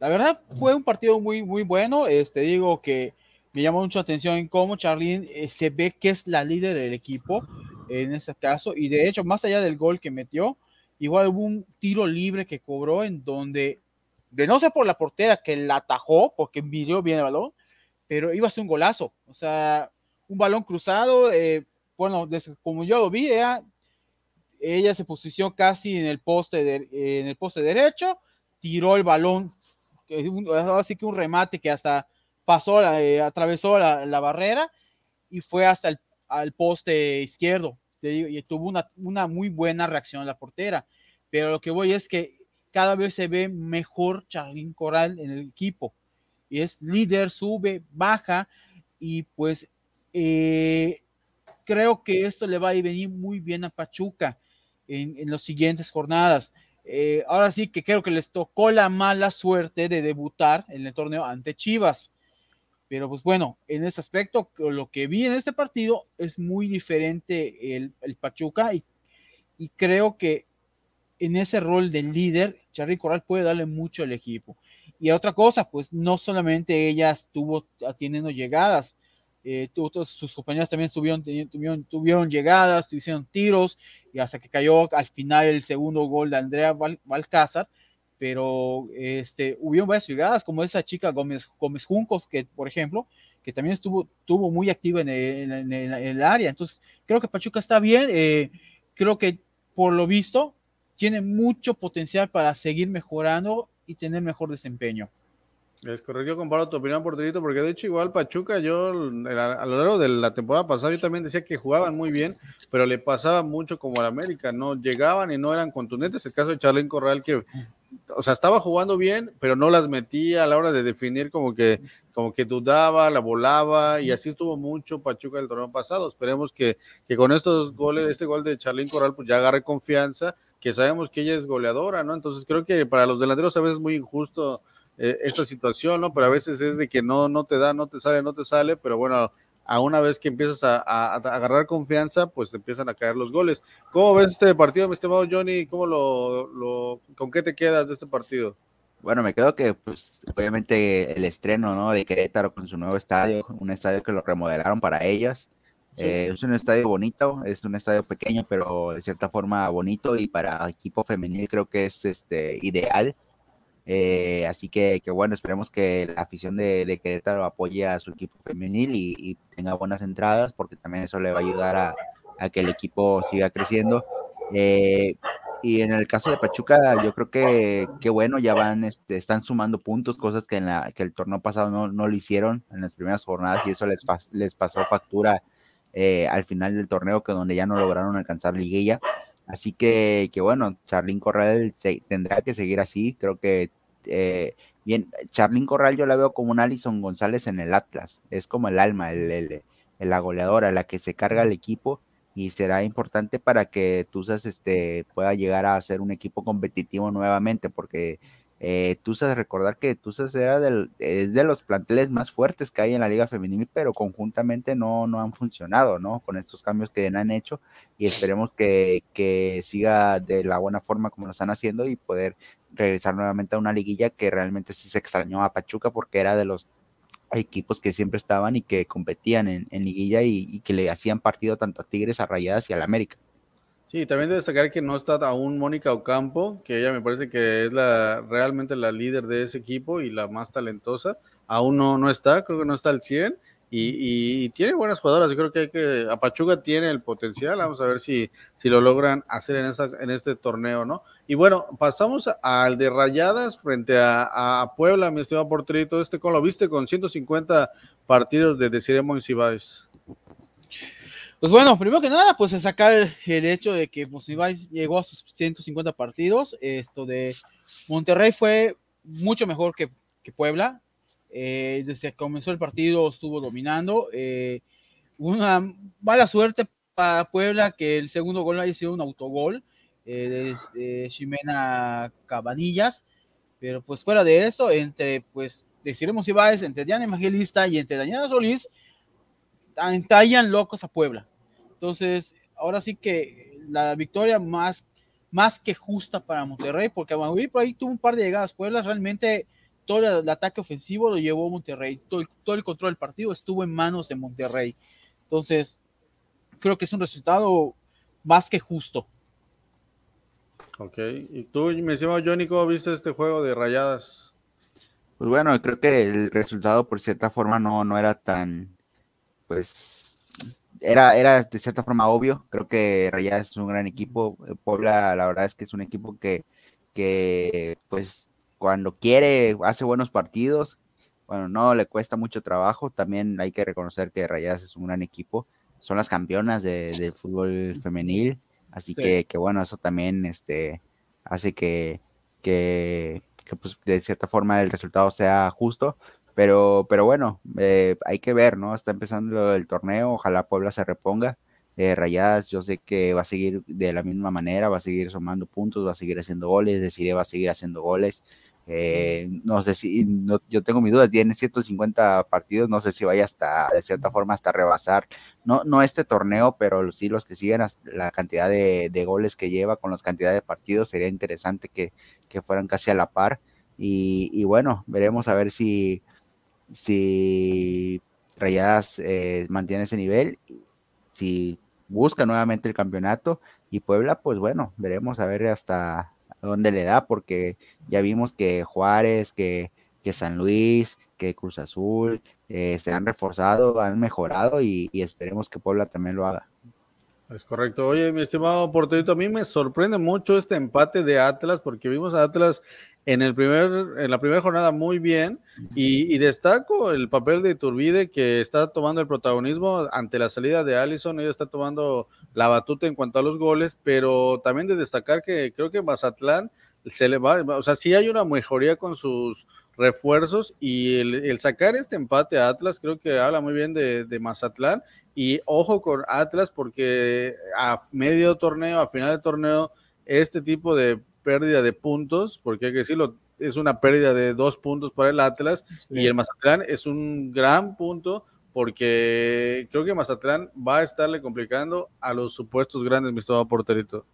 La verdad fue un partido muy, muy bueno. Este, digo que me llamó mucho atención cómo Charlene eh, se ve que es la líder del equipo en este caso. Y de hecho, más allá del gol que metió, igual hubo un tiro libre que cobró en donde, de no ser por la portera que la atajó, porque midió bien el balón, pero iba a ser un golazo. O sea, un balón cruzado. Eh, bueno, como yo lo vi, ella, se posicionó casi en el poste, de, en el poste derecho, tiró el balón así que un remate que hasta pasó, eh, atravesó la, barrera y fue hasta el al poste izquierdo. y tuvo una, una muy buena reacción la portera. Pero lo que voy es que cada vez se ve mejor Charlín Coral en el equipo. Y es líder, sube, baja y pues eh, creo que esto le va a venir muy bien a Pachuca en, en las siguientes jornadas. Eh, ahora sí que creo que les tocó la mala suerte de debutar en el torneo ante Chivas. Pero pues bueno, en ese aspecto, lo que vi en este partido es muy diferente el, Pachuca y, y, creo que en ese rol de líder, Charly Corral puede darle mucho al equipo. Y otra cosa, pues no solamente ella estuvo teniendo llegadas, eh, sus compañeras también tuvieron, tuvieron, tuvieron llegadas, tuvieron tiros, y hasta que cayó al final el segundo gol de Andrea Balcázar, pero este, hubieron varias llegadas, como esa chica Gómez, Gómez Juncos, que por ejemplo, que también estuvo, estuvo muy activa en el, área. Entonces, creo que Pachuca está bien, eh, creo que por lo visto tiene mucho potencial para seguir mejorando y tener mejor desempeño. Es correcto, yo comparo tu opinión, Porterito, porque de hecho igual Pachuca, yo a lo largo de la temporada pasada yo también decía que jugaban muy bien, pero le pasaba mucho como al América, no llegaban y no eran contundentes. El caso de Charlín Corral que, o sea, estaba jugando bien, pero no las metía a la hora de definir como que, como que dudaba, la volaba y así estuvo mucho Pachuca el torneo pasado. Esperemos que, que con estos goles, este gol de Charlín Corral, pues ya agarre confianza que sabemos que ella es goleadora, ¿no? Entonces creo que para los delanteros a veces es muy injusto eh, esta situación, ¿no? Pero a veces es de que no, no te da, no te sale, no te sale, pero bueno, a una vez que empiezas a, agarrar confianza, pues te empiezan a caer los goles. ¿Cómo ves este partido, mi estimado Johnny? ¿Cómo lo, lo, ¿Con qué te quedas de este partido? Bueno, me quedo que, pues, obviamente el estreno, ¿no? De Querétaro con su nuevo estadio, un estadio que lo remodelaron para ellas. Eh, es un estadio bonito, es un estadio pequeño, pero de cierta forma bonito y para equipo femenil creo que es este ideal. Eh, así que, bueno, esperemos que la afición de, Querétaro apoye a su equipo femenil y, tenga buenas entradas, porque también eso le va a ayudar a, que el equipo siga creciendo. Eh, y en el caso de Pachuca, yo creo que, bueno, ya van, este, están sumando puntos, cosas que en la, que el torneo pasado no, no lo hicieron en las primeras jornadas y eso les, les pasó factura eh, al final del torneo, que donde ya no lograron alcanzar liguilla. Así que, que bueno, Charlín Corral se, tendrá que seguir así. Creo que, eh, bien, Charlín Corral yo la veo como un Alison González en el Atlas. Es como el alma, el, el, la goleadora, la que se carga el equipo y será importante para que Tuzas este, pueda llegar a ser un equipo competitivo nuevamente, porque eh, Tuzas, recordar que Tuzas era del, es de los planteles más fuertes que hay en la Liga Femenil, pero conjuntamente no, no han funcionado, ¿no? Con estos cambios que han hecho y esperemos que, que siga de la buena forma como lo están haciendo y poder regresar nuevamente a una liguilla que realmente sí se extrañó a Pachuca porque era de los equipos que siempre estaban y que competían en, liguilla y, que le hacían partido tanto a Tigres, a Rayadas y al América. Sí, también de destacar que no está aún Mónica Ocampo, que ella me parece que es la realmente la líder de ese equipo y la más talentosa. Aún no, no está, creo que no está al 100 y, tiene buenas jugadoras. Yo creo que, hay que Apachuga tiene el potencial. Vamos a ver si, si lo logran hacer en, esta, en este torneo, ¿no? Y bueno, pasamos al de Rayadas frente a, Puebla, mi estimado porterito. Este, ¿cómo lo viste? Con 150 partidos de Desiree Monsiváis. Pues bueno, primero que nada, pues sacar el hecho de que Monsiváis llegó a sus 150 partidos. Esto de Monterrey fue mucho mejor que, que Puebla eh, desde que comenzó el partido estuvo dominando. Eh, una mala suerte para Puebla que el segundo gol haya sido un autogol eh, de, Ximena Cabanillas. Pero pues fuera de eso, entre pues deciremos Ibáez, entre Diana Evangelista y entre Daniela Solís, entallan locos a Puebla. Entonces, ahora sí que la victoria más, más que justa para Monterrey, porque por ahí tuvo un par de llegadas. Puebla realmente todo el ataque ofensivo lo llevó Monterrey, todo el, control del partido estuvo en manos de Monterrey. Entonces, creo que es un resultado más que justo. Ok, y tú, me decías, Johnny, ¿cómo viste este juego de rayadas? Pues bueno, creo que el resultado por cierta forma no, no era tan, pues, era, era de cierta forma obvio. Creo que Rayadas es un gran equipo. Puebla, la verdad es que es un equipo que, que pues cuando quiere hace buenos partidos. Bueno, no le cuesta mucho trabajo. También hay que reconocer que Rayadas es un gran equipo. Son las campeonas de, fútbol femenil. Así que, que, bueno, eso también este, hace que, que, pues, de cierta forma el resultado sea justo. Pero, pero bueno, eh, hay que ver, ¿no? Está empezando el torneo. Ojalá Puebla se reponga. Eh, Rayadas, yo sé que va a seguir de la misma manera, va a seguir sumando puntos, va a seguir haciendo goles, deciré va a seguir haciendo goles. Eh, no sé si, yo tengo mi duda, tiene 150 partidos, no sé si vaya hasta, de cierta forma, hasta rebasar, no, no este torneo, pero sí los que siguen la cantidad de, goles que lleva con las cantidades de partidos, sería interesante que, fueran casi a la par. Y, bueno, veremos a ver si, si Rayadas eh, mantiene ese nivel, si busca nuevamente el campeonato y Puebla, pues bueno, veremos a ver hasta, dónde le da, porque ya vimos que Juárez, que, que San Luis, que Cruz Azul eh, se han reforzado, han mejorado y, esperemos que Puebla también lo haga. Es correcto. Oye, mi estimado porterito, a mí me sorprende mucho este empate de Atlas, porque vimos a Atlas en, el primer, en la primera jornada muy bien y, destaco el papel de Turbide que está tomando el protagonismo ante la salida de Allison, ella está tomando la batuta en cuanto a los goles, pero también de destacar que creo que Mazatlán se le va, o sea, sí hay una mejoría con sus refuerzos y el, sacar este empate a Atlas creo que habla muy bien de, de, Mazatlán. Y ojo con Atlas porque a medio torneo, a final de torneo, este tipo de pérdida de puntos, porque hay que decirlo, es una pérdida de dos puntos para el Atlas y el Mazatlán es un gran punto porque creo que Mazatlán va a estarle complicando a los supuestos grandes, mi estimado porterito.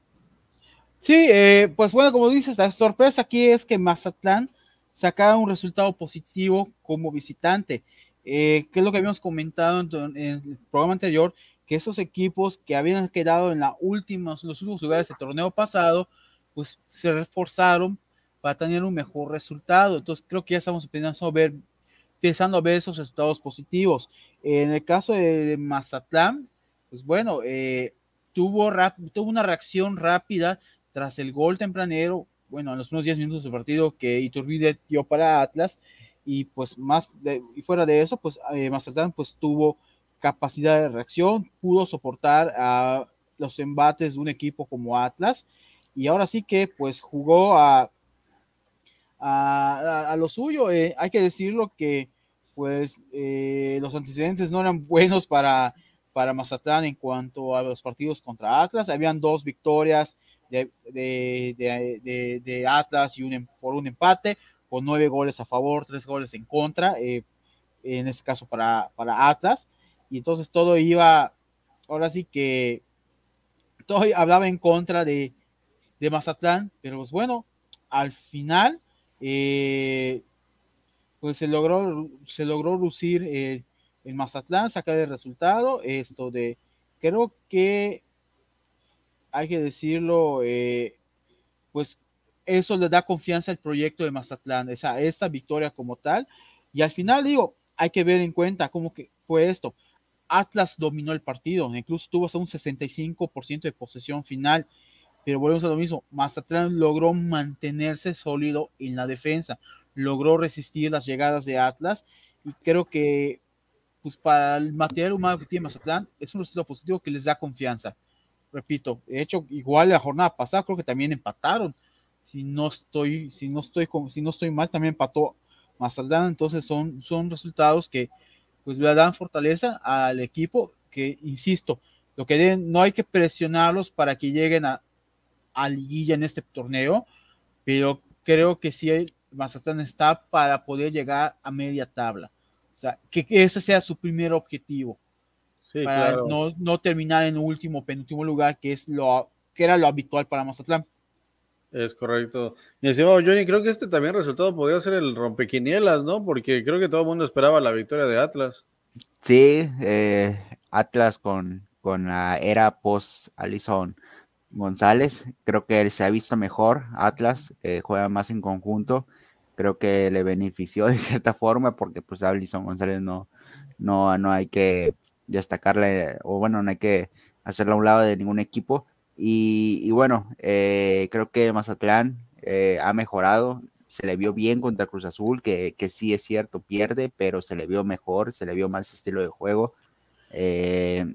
Sí, eh, pues bueno, como dices, la sorpresa aquí es que Mazatlán sacara un resultado positivo como visitante. Eh, que es lo que habíamos comentado en, el programa anterior, que esos equipos que habían quedado en la últimos, los últimos lugares del torneo pasado, pues se reforzaron para tener un mejor resultado. Entonces creo que ya estamos empezando a ver, empezando a ver esos resultados positivos. En el caso de Mazatlán, pues bueno, eh, tuvo, tuvo una reacción rápida tras el gol tempranero, bueno, en los primeros 10 minutos del partido que Iturbide dio para Atlas, y pues más de, y fuera de eso, pues eh, Mazatlán pues tuvo capacidad de reacción, pudo soportar a los embates de un equipo como Atlas, y ahora sí que pues jugó a, a, lo suyo, eh, hay que decirlo que pues eh, los antecedentes no eran buenos para, para Mazatlán en cuanto a los partidos contra Atlas, habían dos victorias de, Atlas y un, em, por un empate, con nueve goles a favor, tres goles en contra, eh, en este caso para, para Atlas. Y entonces todo iba, ahora sí que todo hablaba en contra de, de Mazatlán, pero pues bueno, al final, eh, pues se logró, se logró lucir eh, en Mazatlán, sacar el resultado, esto de, creo que hay que decirlo, eh, pues eso le da confianza al proyecto de Mazatlán, esa, esta victoria como tal. Y al final, digo, hay que ver en cuenta cómo que fue esto. Atlas dominó el partido, incluso tuvo hasta un 65% de posesión final, pero volvemos a lo mismo, Mazatlán logró mantenerse sólido en la defensa, logró resistir las llegadas de Atlas y creo que pues para el material humano que tiene Mazatlán es un resultado positivo que les da confianza repito, de hecho, igual la jornada pasada creo que también empataron. Si no estoy, si no estoy, si no estoy mal, también empató Mazatlán. Entonces son, son resultados que pues le dan fortaleza al equipo. Que insisto, lo que deben, no hay que presionarlos para que lleguen a, a liguilla en este torneo, pero creo que sí Mazatlán está para poder llegar a media tabla. O sea, que ese sea su primer objetivo para no, terminar en último, penúltimo lugar, que es lo que era lo habitual para Mazatlán. Es correcto. Mi estimado Johnny, creo que este también resultado podría ser el rompequinielas, ¿no? Porque creo que todo el mundo esperaba la victoria de Atlas. Sí, eh, Atlas con, con la era post Alison González, creo que él se ha visto mejor. Atlas eh, juega más en conjunto, creo que le benefició de cierta forma porque pues Alison González no, no, no hay que destacarle, o bueno, no hay que hacerla a un lado de ningún equipo. Y, bueno, eh, creo que Mazatlán eh, ha mejorado, se le vio bien contra Cruz Azul, que, que, sí es cierto, pierde, pero se le vio mejor, se le vio más estilo de juego. Eh,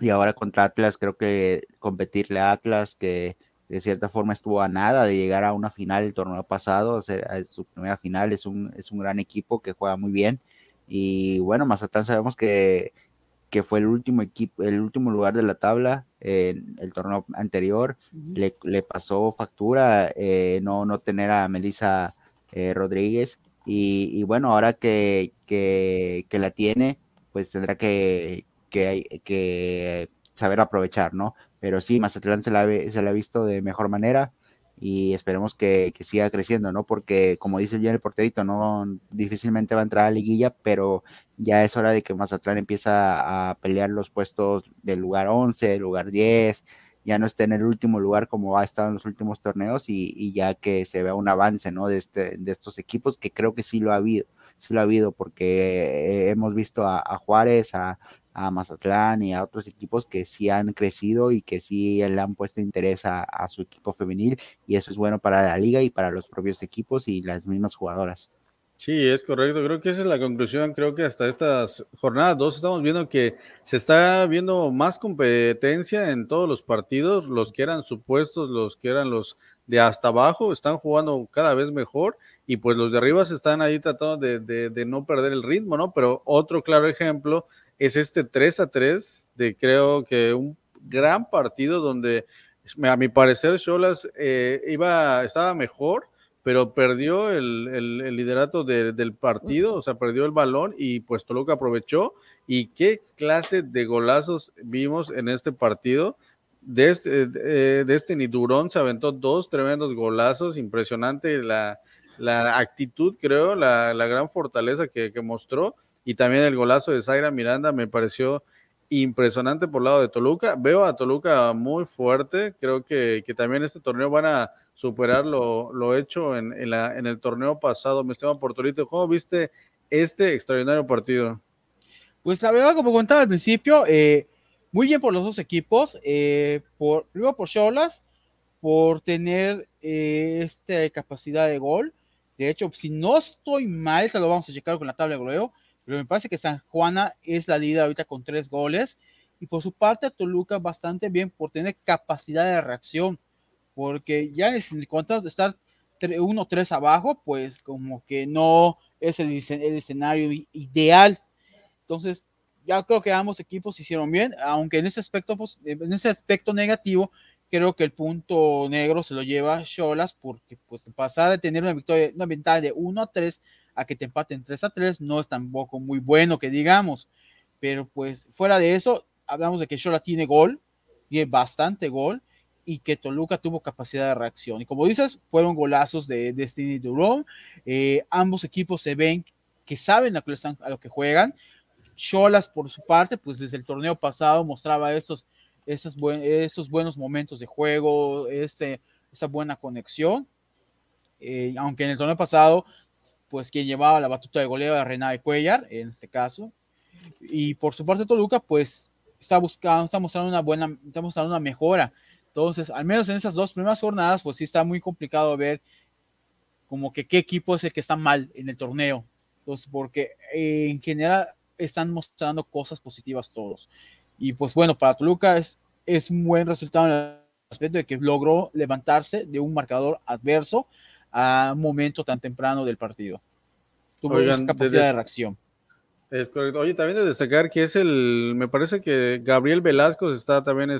y ahora contra Atlas, creo que competirle a Atlas, que de cierta forma estuvo a nada de llegar a una final el torneo pasado, o sea, su primera final, es un, es un gran equipo que juega muy bien. Y bueno, Mazatlán sabemos que que fue el último equipo, el último lugar de la tabla en el torneo anterior, le, pasó factura eh, no, no tener a Melissa eh, Rodríguez. Y, bueno, ahora que, que, la tiene, pues tendrá que, que, que, saber aprovechar, ¿no? Pero sí, Mazatlán se la, ha visto de mejor manera y esperemos que, siga creciendo, ¿no? Porque como dice bien el porterito, no difícilmente va a entrar a la liguilla, pero ya es hora de que Mazatlán empieza a pelear los puestos del lugar 11, lugar 10, ya no esté en el último lugar como ha estado en los últimos torneos y, ya que se vea un avance, ¿no? De, este, de estos equipos que creo que sí lo ha habido, sí lo ha habido porque hemos visto a Juárez, a, a Mazatlán y a otros equipos que sí han crecido y que sí le han puesto interés a, su equipo femenil y eso es bueno para la liga y para los propios equipos y las mismas jugadoras. Sí, es correcto. Creo que esa es la conclusión. Creo que hasta estas jornadas dos estamos viendo que se está viendo más competencia en todos los partidos. Los que eran supuestos, los que eran los de hasta abajo, están jugando cada vez mejor y pues los de arriba se están ahí tratando de, de no perder el ritmo, ¿no? Pero otro claro ejemplo es este 3 a 3 de creo que un gran partido donde a mi parecer, Cholas eh, iba, estaba mejor, pero perdió el, liderato del partido, o sea, perdió el balón y pues Toluca aprovechó. Y qué clase de golazos vimos en este partido. De este, eh, de este Nidurón se aventó dos tremendos golazos, impresionante la, actitud, creo, la, gran fortaleza que, que, mostró. Y también el golazo de Zaira Miranda me pareció impresionante por el lado de Toluca. Veo a Toluca muy fuerte. Creo que, también este torneo van a superar lo, hecho en, en, el torneo pasado. Mi estimado Portorito, ¿cómo viste este extraordinario partido? Pues la verdad, como contaba al principio, eh, muy bien por los dos equipos. Eh, por, primero por Cholas, por tener eh, esta capacidad de gol. De hecho, si no estoy mal, te lo vamos a checar con la tabla de goleo pero me parece que San Juana es la líder ahorita con tres goles. Y por su parte, Toluca bastante bien por tener capacidad de reacción. Porque ya en cuanto de estar 1-3 abajo, pues como que no es el, el escenario ideal. Entonces, ya creo que ambos equipos hicieron bien, aunque en ese aspecto, pues, en ese aspecto negativo, creo que el punto negro se lo lleva Cholas, porque pues pasar de tener una victoria, una ventaja de 1 a 3 a que te empaten 3 a 3 no es tampoco muy bueno que digamos. Pero pues fuera de eso, hablamos de que Shola tiene gol, tiene bastante gol, y que Toluca tuvo capacidad de reacción. Y como dices, fueron golazos de Destiny Durón. Eh, ambos equipos se ven que saben a lo que, están, a lo que juegan. Cholas, por su parte, pues desde el torneo pasado mostraba estos, esos, buenos momentos de juego, este, esa buena conexión. Eh, aunque en el torneo pasado pues quien llevaba la batuta de goleo era René Cuellar, en este caso. Y por su parte Toluca, pues está buscando, está mostrando una buena, está mostrando una mejora. Entonces, al menos en esas dos primeras jornadas, pues sí está muy complicado ver como que qué equipo es el que está mal en el torneo. Entonces, porque eh, en general están mostrando cosas positivas todos. Y pues bueno, para Toluca es, es un buen resultado en el aspecto de que logró levantarse de un marcador adverso a un momento tan temprano del partido. Tuvo capacidad de reacción. Es correcto. Oye, también de destacar que es el, me parece que Gabriel Velasco está también,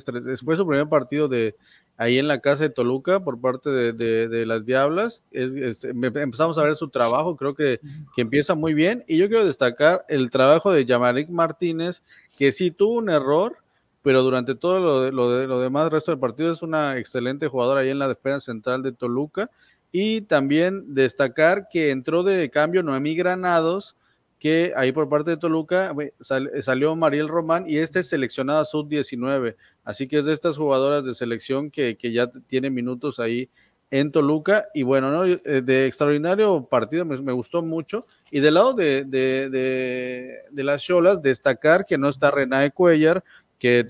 fue su primer partido de ahí en la casa de Toluca por parte de, las Diablas. Es, empezamos a ver su trabajo, creo que, que, empieza muy bien. Y yo quiero destacar el trabajo de Yamaric Martínez, que sí tuvo un error, pero durante todo lo, de, lo, de, lo demás, resto del partido es una excelente jugadora ahí en la defensa central de Toluca. Y también destacar que entró de cambio Noemí Granados, que ahí por parte de Toluca salió Mariel Román y este es seleccionada sub-19. Así que es de estas jugadoras de selección que, ya tiene minutos ahí en Toluca. Y bueno, ¿no? Eh, de extraordinario partido, me, gustó mucho. Y del lado de, de, las Cholas, destacar que no está Renae Cuellar, que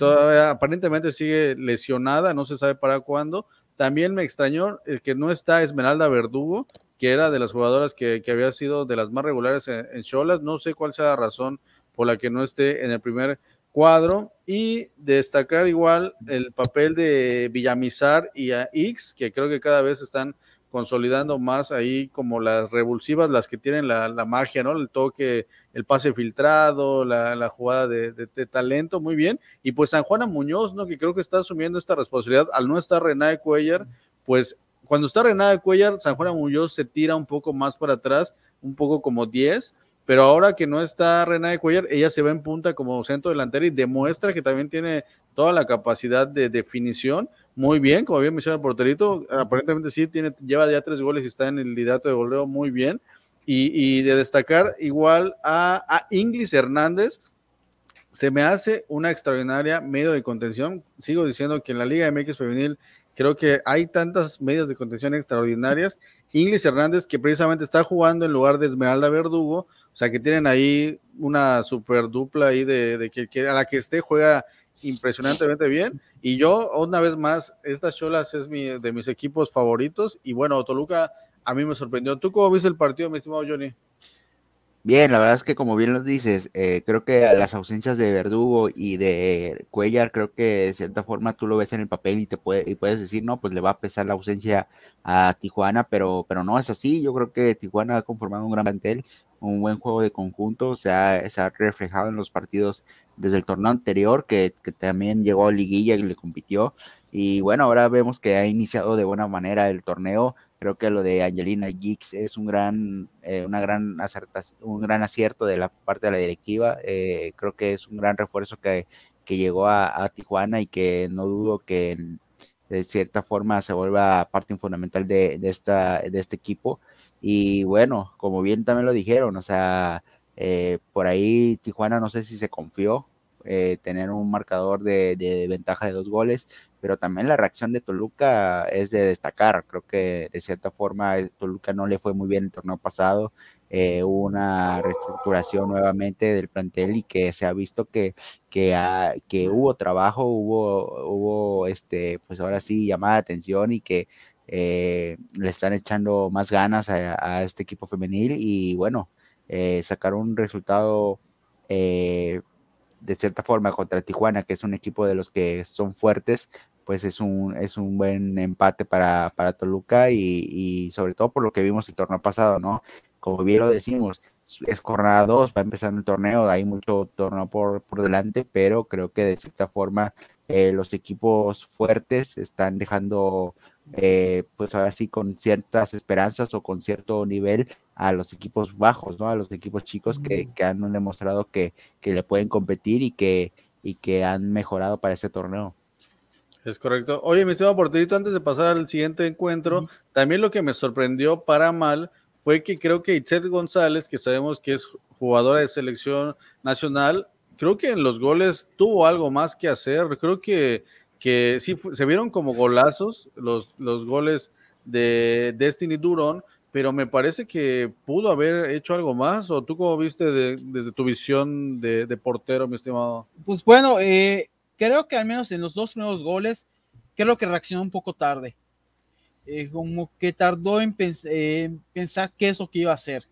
aparentemente sigue lesionada, no se sabe para cuándo, también me extrañó el que no está Esmeralda Verdugo, que era de las jugadoras que, había sido de las más regulares en Cholas. No sé cuál sea la razón por la que no esté en el primer cuadro. Y destacar igual el papel de Villamizar y a X, que creo que cada vez están consolidando más ahí como las revulsivas, las que tienen la, magia, ¿no? El toque, el pase filtrado, la, jugada de, talento, muy bien. Y pues San Juana Muñoz, ¿no? Que creo que está asumiendo esta responsabilidad al no estar René Cuellar, pues cuando está René Cuellar, San Juana Muñoz se tira un poco más para atrás, un poco como 10, pero ahora que no está René Cuellar, ella se va en punta como centro delantero y demuestra que también tiene toda la capacidad de definición muy bien, como bien menciona el porterito, aparentemente sí, tiene, lleva ya tres goles y está en el liderato de goleo muy bien. Y, de destacar igual a, a Inglis Hernández, se me hace una extraordinaria medio de contención. Sigo diciendo que en la Liga MX Femenil creo que hay tantas medios de contención extraordinarias. Inglis Hernández, que precisamente está jugando en lugar de Esmeralda Verdugo, o sea que tienen ahí una super dupla ahí de, que, a la que esté juega impresionantemente bien. Y yo, una vez más, estas Cholas es mi, de mis equipos favoritos. Y bueno, Toluca a mí me sorprendió. ¿Tú cómo viste el partido, mi estimado Johnny? Bien, la verdad es que como bien lo dices, eh, creo que las ausencias de Verdugo y de Cuellar, creo que de cierta forma tú lo ves en el papel y te puede, y puedes decir, no, pues le va a pesar la ausencia a Tijuana, pero, pero no es así. Yo creo que Tijuana ha conformado un gran plantel un buen juego de conjunto, se ha, reflejado en los partidos desde el torneo anterior, que, que, también llegó a liguilla y le compitió. Y bueno, ahora vemos que ha iniciado de buena manera el torneo. Creo que lo de Angelina Geeks es un gran, eh, una gran un gran acierto de la parte de la directiva. Eh, creo que es un gran refuerzo que, que llegó a, Tijuana y que no dudo que de cierta forma se vuelva parte fundamental de, esta, de este equipo. Y bueno, como bien también lo dijeron, o sea, eh, por ahí Tijuana no sé si se confió eh, tener un marcador de, ventaja de dos goles, pero también la reacción de Toluca es de destacar. Creo que de cierta forma Toluca no le fue muy bien el torneo pasado. Eh, una reestructuración nuevamente del plantel y que se ha visto que, que, que hubo trabajo, hubo, hubo este, pues ahora sí llamada de atención y que eh, le están echando más ganas a, este equipo femenil y bueno, eh, sacar un resultado eh, de cierta forma contra Tijuana, que es un equipo de los que son fuertes, pues es un, es un buen empate para, para Toluca y, y, sobre todo por lo que vimos el torneo pasado, ¿no? Como bien lo decimos, es jornada 2, va a empezar el torneo, hay mucho torneo por, por delante, pero creo que de cierta forma eh, los equipos fuertes están dejando, eh, pues ahora sí, con ciertas esperanzas o con cierto nivel a los equipos bajos, ¿no? A los equipos chicos que, que han demostrado que, que, le pueden competir y que, y que han mejorado para ese torneo. Es correcto. Oye, mi estimado porterito, antes de pasar al siguiente encuentro, también lo que me sorprendió para mal fue que creo que Itzel González, que sabemos que es jugadora de selección nacional, creo que en los goles tuvo algo más que hacer. Creo que, que sí, se vieron como golazos los, los goles de Destiny Duron, pero me parece que pudo haber hecho algo más. ¿O tú cómo viste desde tu visión de, portero, mi estimado? Pues bueno, eh, creo que al menos en los dos primeros goles, creo que reaccionó un poco tarde. Eh, como que tardó en pensar qué es lo que iba a hacer.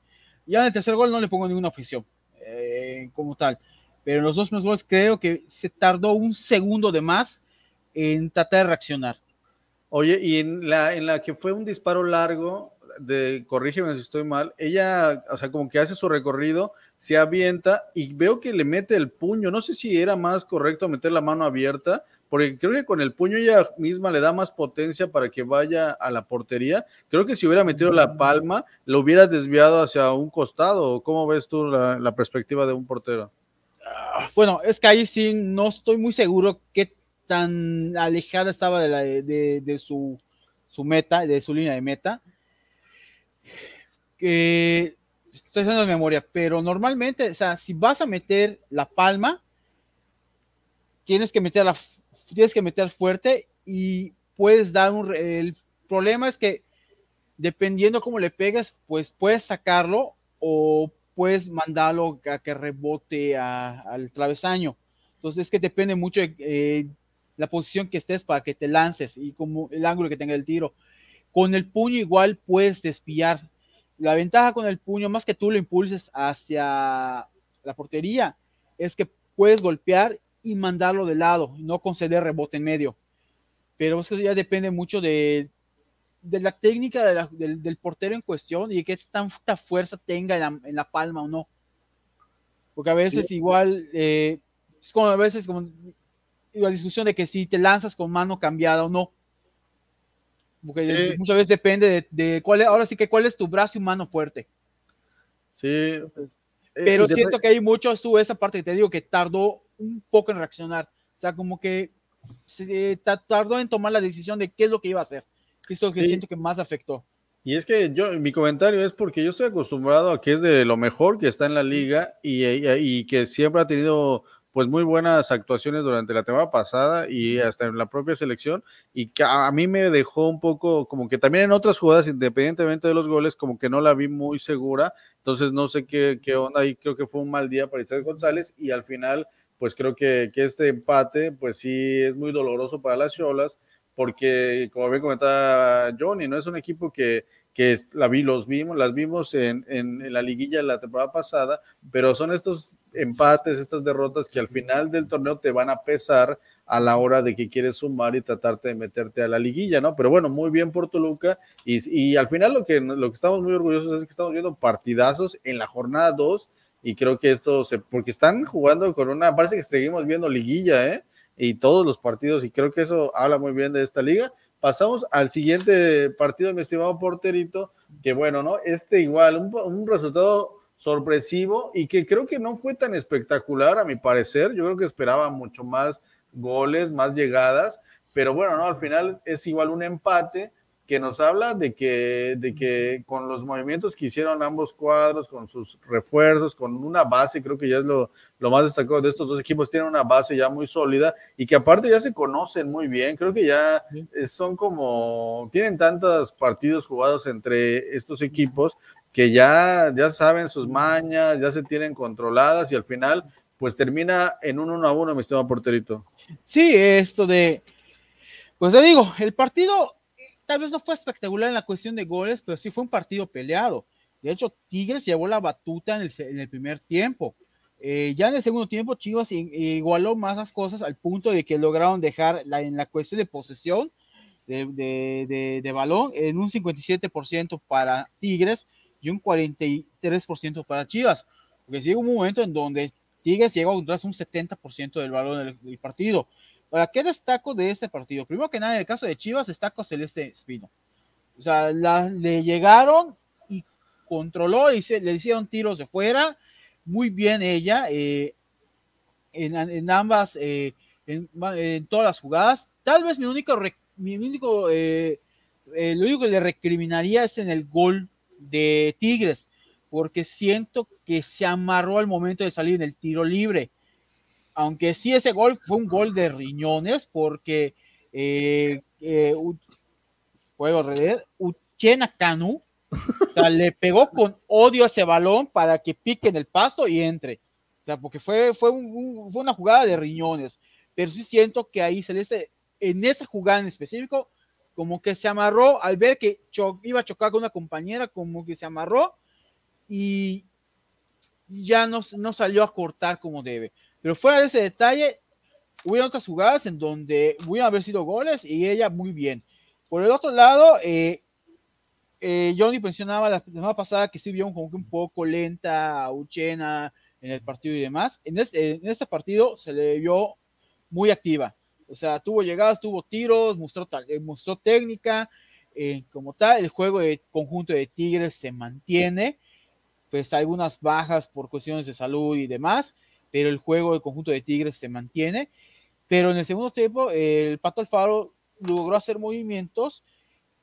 Ya en el tercer gol no le pongo ninguna ofición eh, como tal pero en los dos primeros goles creo que se tardó un segundo de más en tratar de reaccionar. Oye, y en la, en la que fue un disparo largo, de, corrígeme si estoy mal, ella, o sea, como que hace su recorrido, se avienta y veo que le mete el puño. No sé si era más correcto meter la mano abierta, porque creo que con el puño ella misma le da más potencia para que vaya a la portería. Creo que si hubiera metido la palma, lo hubiera desviado hacia un costado. ¿Cómo ves tú la perspectiva de un portero? bueno, es que ahí sí no estoy muy seguro qué tan alejada estaba de, su, meta, de su línea de meta. Estoy haciendo memoria, pero normalmente, o sea, si vas a meter la palma, tienes que meterla, tienes que meter fuerte y puedes dar un. El problema es que dependiendo cómo le pegas, pues puedes sacarlo o puedes mandarlo a que rebote al travesaño. Entonces es que depende mucho de eh, la posición que estés para que te lances y como el ángulo que tenga el tiro. Con el puño igual puedes despiar. La ventaja con el puño, más que tú lo impulses hacia la portería, es que puedes golpear y mandarlo de lado, no conceder rebote en medio. Pero eso ya depende mucho de, de la técnica del, portero en cuestión y de qué tanta fuerza tenga en la, palma o no. Porque a veces igual, eh, es como a veces como la discusión de que si te lanzas con mano cambiada o no. Porque muchas veces depende de, cuál es, ahora sí que cuál es tu brazo y mano fuerte. Sí. Eh, pero siento que hay mucho, estuvo esa parte que te digo que tardó un poco en reaccionar. O sea, como que se, tardó en tomar la decisión de qué es lo que iba a hacer. Eso que siento que más afectó. Y es que yo, mi comentario es porque yo estoy acostumbrado a que es de lo mejor que está en la liga y, y, que siempre ha tenido pues muy buenas actuaciones durante la temporada pasada y hasta en la propia selección y que a mí me dejó un poco como que también en otras jugadas independientemente de los goles como que no la vi muy segura. Entonces no sé qué, qué onda y creo que fue un mal día para Isaac González y al final pues creo que, que este empate pues sí es muy doloroso para las Cholas porque como bien comentaba Johnny, no es un equipo que, que la vi, los vimos, las vimos en, en, la liguilla la temporada pasada, pero son estos empates, estas derrotas que al final del torneo te van a pesar a la hora de que quieres sumar y tratarte de meterte a la liguilla, ¿no? Pero bueno, muy bien por Toluca y, y al final lo que, lo que estamos muy orgullosos es que estamos viendo partidazos en la jornada 2 y creo que esto se, porque están jugando con una, parece que seguimos viendo liguilla, ¿eh? y todos los partidos, y creo que eso habla muy bien de esta liga. Pasamos al siguiente partido, mi estimado porterito, que bueno, ¿no? Este igual, un, un resultado sorpresivo y que creo que no fue tan espectacular a mi parecer. Yo creo que esperaba mucho más goles, más llegadas, pero bueno, no, al final es igual un empate que nos habla de que, de que con los movimientos que hicieron ambos cuadros, con sus refuerzos, con una base, creo que ya es lo, lo más destacado de estos dos equipos, tienen una base ya muy sólida y que aparte ya se conocen muy bien, creo que ya son como, tienen tantos partidos jugados entre estos equipos que ya, ya saben sus mañas, ya se tienen controladas y al final pues termina en un 1 a 1, mi estimado porterito. Sí, esto de, pues te digo, el partido tal vez no fue espectacular en la cuestión de goles, pero sí fue un partido peleado. De hecho, Tigres llevó la batuta en el, primer tiempo. Eh, ya en el segundo tiempo, Chivas igualó más las cosas al punto de que lograron dejar la, en la cuestión de posesión de, de, de balón en un 57% para Tigres y un 43% para Chivas. Porque llega un momento en donde Tigres llegó a un 70% del valor del, partido. Ahora, ¿qué destaco de este partido? Primero que nada, en el caso de Chivas, destaco Celeste Espino. O sea, le llegaron y controló y se, le hicieron tiros de fuera. Muy bien ella eh, en, ambas, eh, en, todas las jugadas. Tal vez mi único, mi único eh, lo único que le recriminaría es en el gol de Tigres, porque siento que se amarró al momento de salir en el tiro libre. Aunque sí ese gol fue un gol de riñones, porque eh, eh, puedo reír, Uchena Canu le pegó con odio a ese balón para que pique en el pasto y entre. O sea, porque fue, fue, fue una jugada de riñones. Pero sí siento que ahí Celeste, en esa jugada en específico, como que se amarró al ver que iba a chocar con una compañera, como que se amarró y ya no, no salió a cortar como debe. Pero fuera de ese detalle, hubo otras jugadas en donde pudieron haber sido goles y ella muy bien. Por el otro lado, eh, eh, Johnny mencionaba la semana pasada que sí vio un poco lenta a Uchena en el partido y demás. En este, en este partido se le vio muy activa. O sea, tuvo llegadas, tuvo tiros, mostró, eh, mostró técnica. Eh, como tal, el juego de conjunto de Tigres se mantiene, pues algunas bajas por cuestiones de salud y demás, pero el juego de conjunto de Tigres se mantiene. Pero en el segundo tiempo, el Pato Alfaro logró hacer movimientos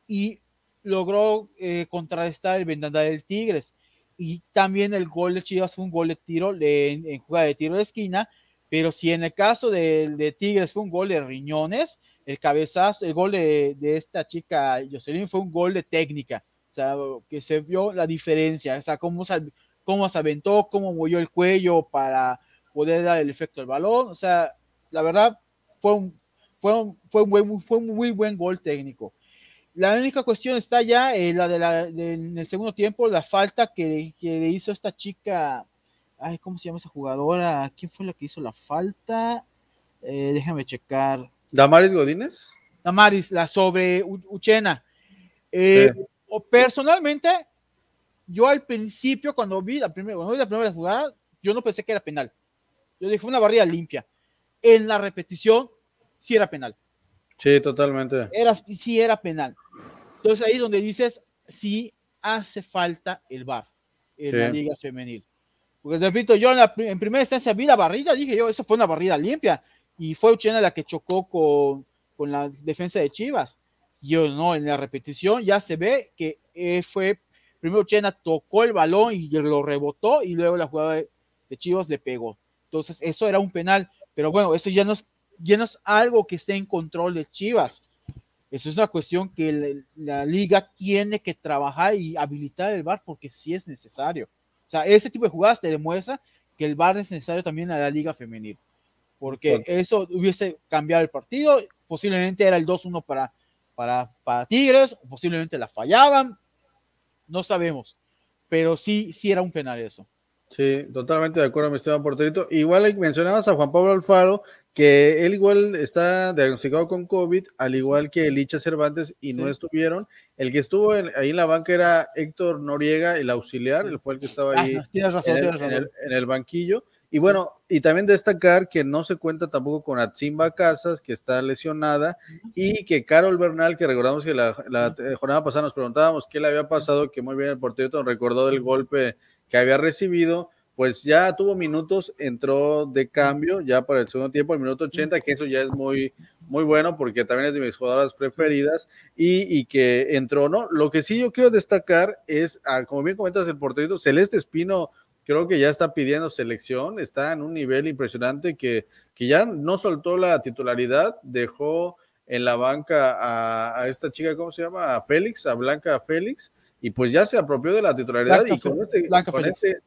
y logró eh, contrarrestar el vendaval del Tigres. Y también el gol de Chivas fue un gol de tiro en jugada de tiro de esquina, pero si en el caso de, de, Tigres fue un gol de riñones, el cabezazo, el gol de, de, esta chica Jocelyn fue un gol de técnica. O sea, que se vio la diferencia, o sea, cómo cómo se aventó, cómo movió el cuello para poder dar el efecto del balón. O sea, la verdad, fue un, fue un, fue un, buen, fue un muy buen gol técnico. La única cuestión está ya en la de la, en el segundo tiempo, la falta que, que le hizo esta chica Ay, ¿cómo se llama esa jugadora? ¿Quién fue la que hizo la falta? Eh, déjame checar. ¿Damaris Godínez? Damaris, la sobre Uchena. Eh, personalmente, yo al principio, cuando vi la primera, cuando vi la primera jugada, yo no pensé que era penal. Yo dije, fue una barrida limpia. En la repetición, sí era penal. Sí, totalmente. Era, sí era penal. Entonces ahí donde dices, sí hace falta el VAR en la Liga Femenil. Porque repito, yo en, primera instancia vi la barrida, dije yo, eso fue una barrida limpia. Y fue Uchena la que chocó con, con la defensa de Chivas. Yo no, en la repetición ya se ve que eh, fue, primero Uchena tocó el balón y lo rebotó y luego la jugada de, Chivas le pegó. Entonces, eso era un penal. Pero bueno, eso ya no es, ya no es algo que esté en control de Chivas. Eso es una cuestión que la, liga tiene que trabajar y habilitar el VAR porque sí es necesario. O sea, ese tipo de jugadas te demuestra que el VAR es necesario también a la liga femenil, porque eso hubiese cambiado el partido, posiblemente era el 2-1 para, para, para Tigres, posiblemente la fallaban, no sabemos, pero sí, sí era un penal eso. Sí, totalmente de acuerdo, mi estimado porterito. Igual mencionabas a Juan Pablo Alfaro, que él igual está diagnosticado con COVID, al igual que Licha Cervantes, y no estuvieron. El que estuvo ahí en la banca era Héctor Noriega, el auxiliar, él fue el que estaba ahí en, el, banquillo. Y bueno, y también destacar que no se cuenta tampoco con Atzimba Casas, que está lesionada, y que Carol Bernal, que recordamos que la, jornada pasada nos preguntábamos qué le había pasado, que muy bien el portero nos recordó del golpe que había recibido, pues ya tuvo minutos, entró de cambio ya para el segundo tiempo, el minuto 80, que eso ya es muy, muy bueno porque también es de mis jugadoras preferidas y, que entró, ¿no? Lo que sí yo quiero destacar es, ah, como bien comentas el porterito, Celeste Espino creo que ya está pidiendo selección, está en un nivel impresionante que, que ya no soltó la titularidad, dejó en la banca a, esta chica, ¿cómo se llama? A Félix, a Blanca Félix, y pues ya se apropió de la titularidad y con este, con este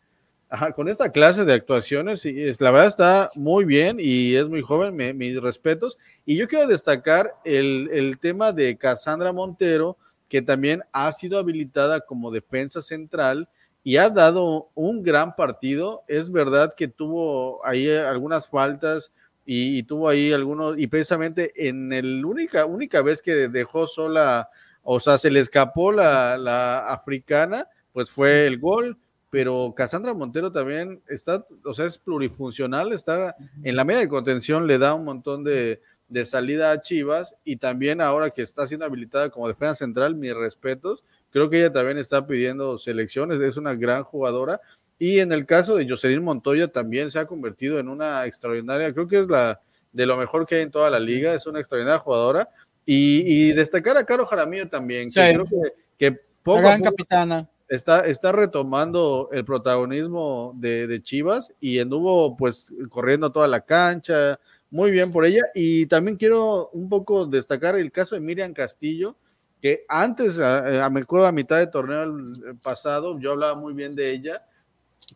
con esta clase de actuaciones, y es, la verdad está muy bien y es muy joven, mis respetos. Y yo quiero destacar el, el tema de Cassandra Montero, que también ha sido habilitada como defensa central y ha dado un gran partido. Es verdad que tuvo ahí algunas faltas y, tuvo ahí algunos, y precisamente en el única, única vez que dejó sola, o sea, se le escapó la, la africana, pues fue el gol pero Cassandra Montero también está, o sea, es plurifuncional, está en la media de contención, le da un montón de, salida a Chivas y también ahora que está siendo habilitada como defensa central, mis respetos, creo que ella también está pidiendo selecciones, es una gran jugadora. Y en el caso de Jocelyn Montoya también se ha convertido en una extraordinaria, creo que es la de lo mejor que hay en toda la liga, es una extraordinaria jugadora. Y, destacar a Caro Jaramillo también, que creo que, que poco, capitana está, retomando el protagonismo de, Chivas y anduvo pues corriendo toda la cancha, muy bien por ella. Y también quiero un poco destacar el caso de Miriam Castillo, que antes, a, me acuerdo a mitad de torneo pasado, yo hablaba muy bien de ella,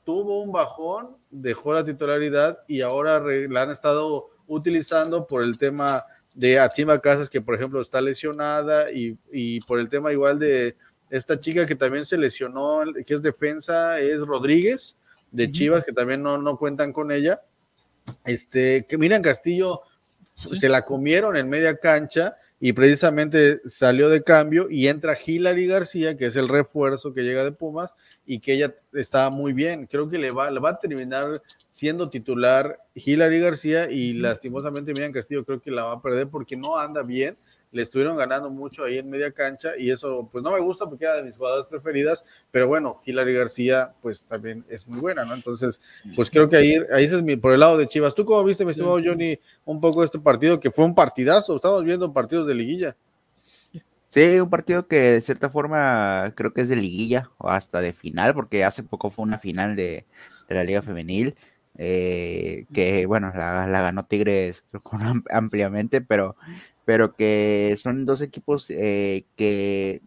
tuvo un bajón, dejó la titularidad y ahora la han estado utilizando por el tema de Atima Casas, que por ejemplo está lesionada, y, y por el tema igual de esta chica que también se lesionó, que es defensa, es Rodríguez, de Chivas, que también no, no cuentan con ella. Este, que miran Castillo, se la comieron en media cancha y precisamente salió de cambio y entra Hilary García, que es el refuerzo que llega de Pumas y que ella está muy bien. Creo que le va, le va a terminar siendo titular Hilary García y lastimosamente Miriam Castillo creo que la va a perder porque no anda bien le estuvieron ganando mucho ahí en media cancha y eso pues no me gusta porque era de mis jugadoras preferidas, pero bueno, Hilary García pues también es muy buena, ¿no? Entonces, pues creo que ahí, ahí es mi, por el lado de Chivas. ¿Tú cómo viste, mi estimado Johnny, un poco este partido que fue un partidazo? Estamos viendo partidos de liguilla. Sí, un partido que de cierta forma creo que es de liguilla o hasta de final, porque hace poco fue una final de, la Liga Femenil. Eh, que bueno, la, la, ganó Tigres ampliamente, pero pero que son dos equipos eh, que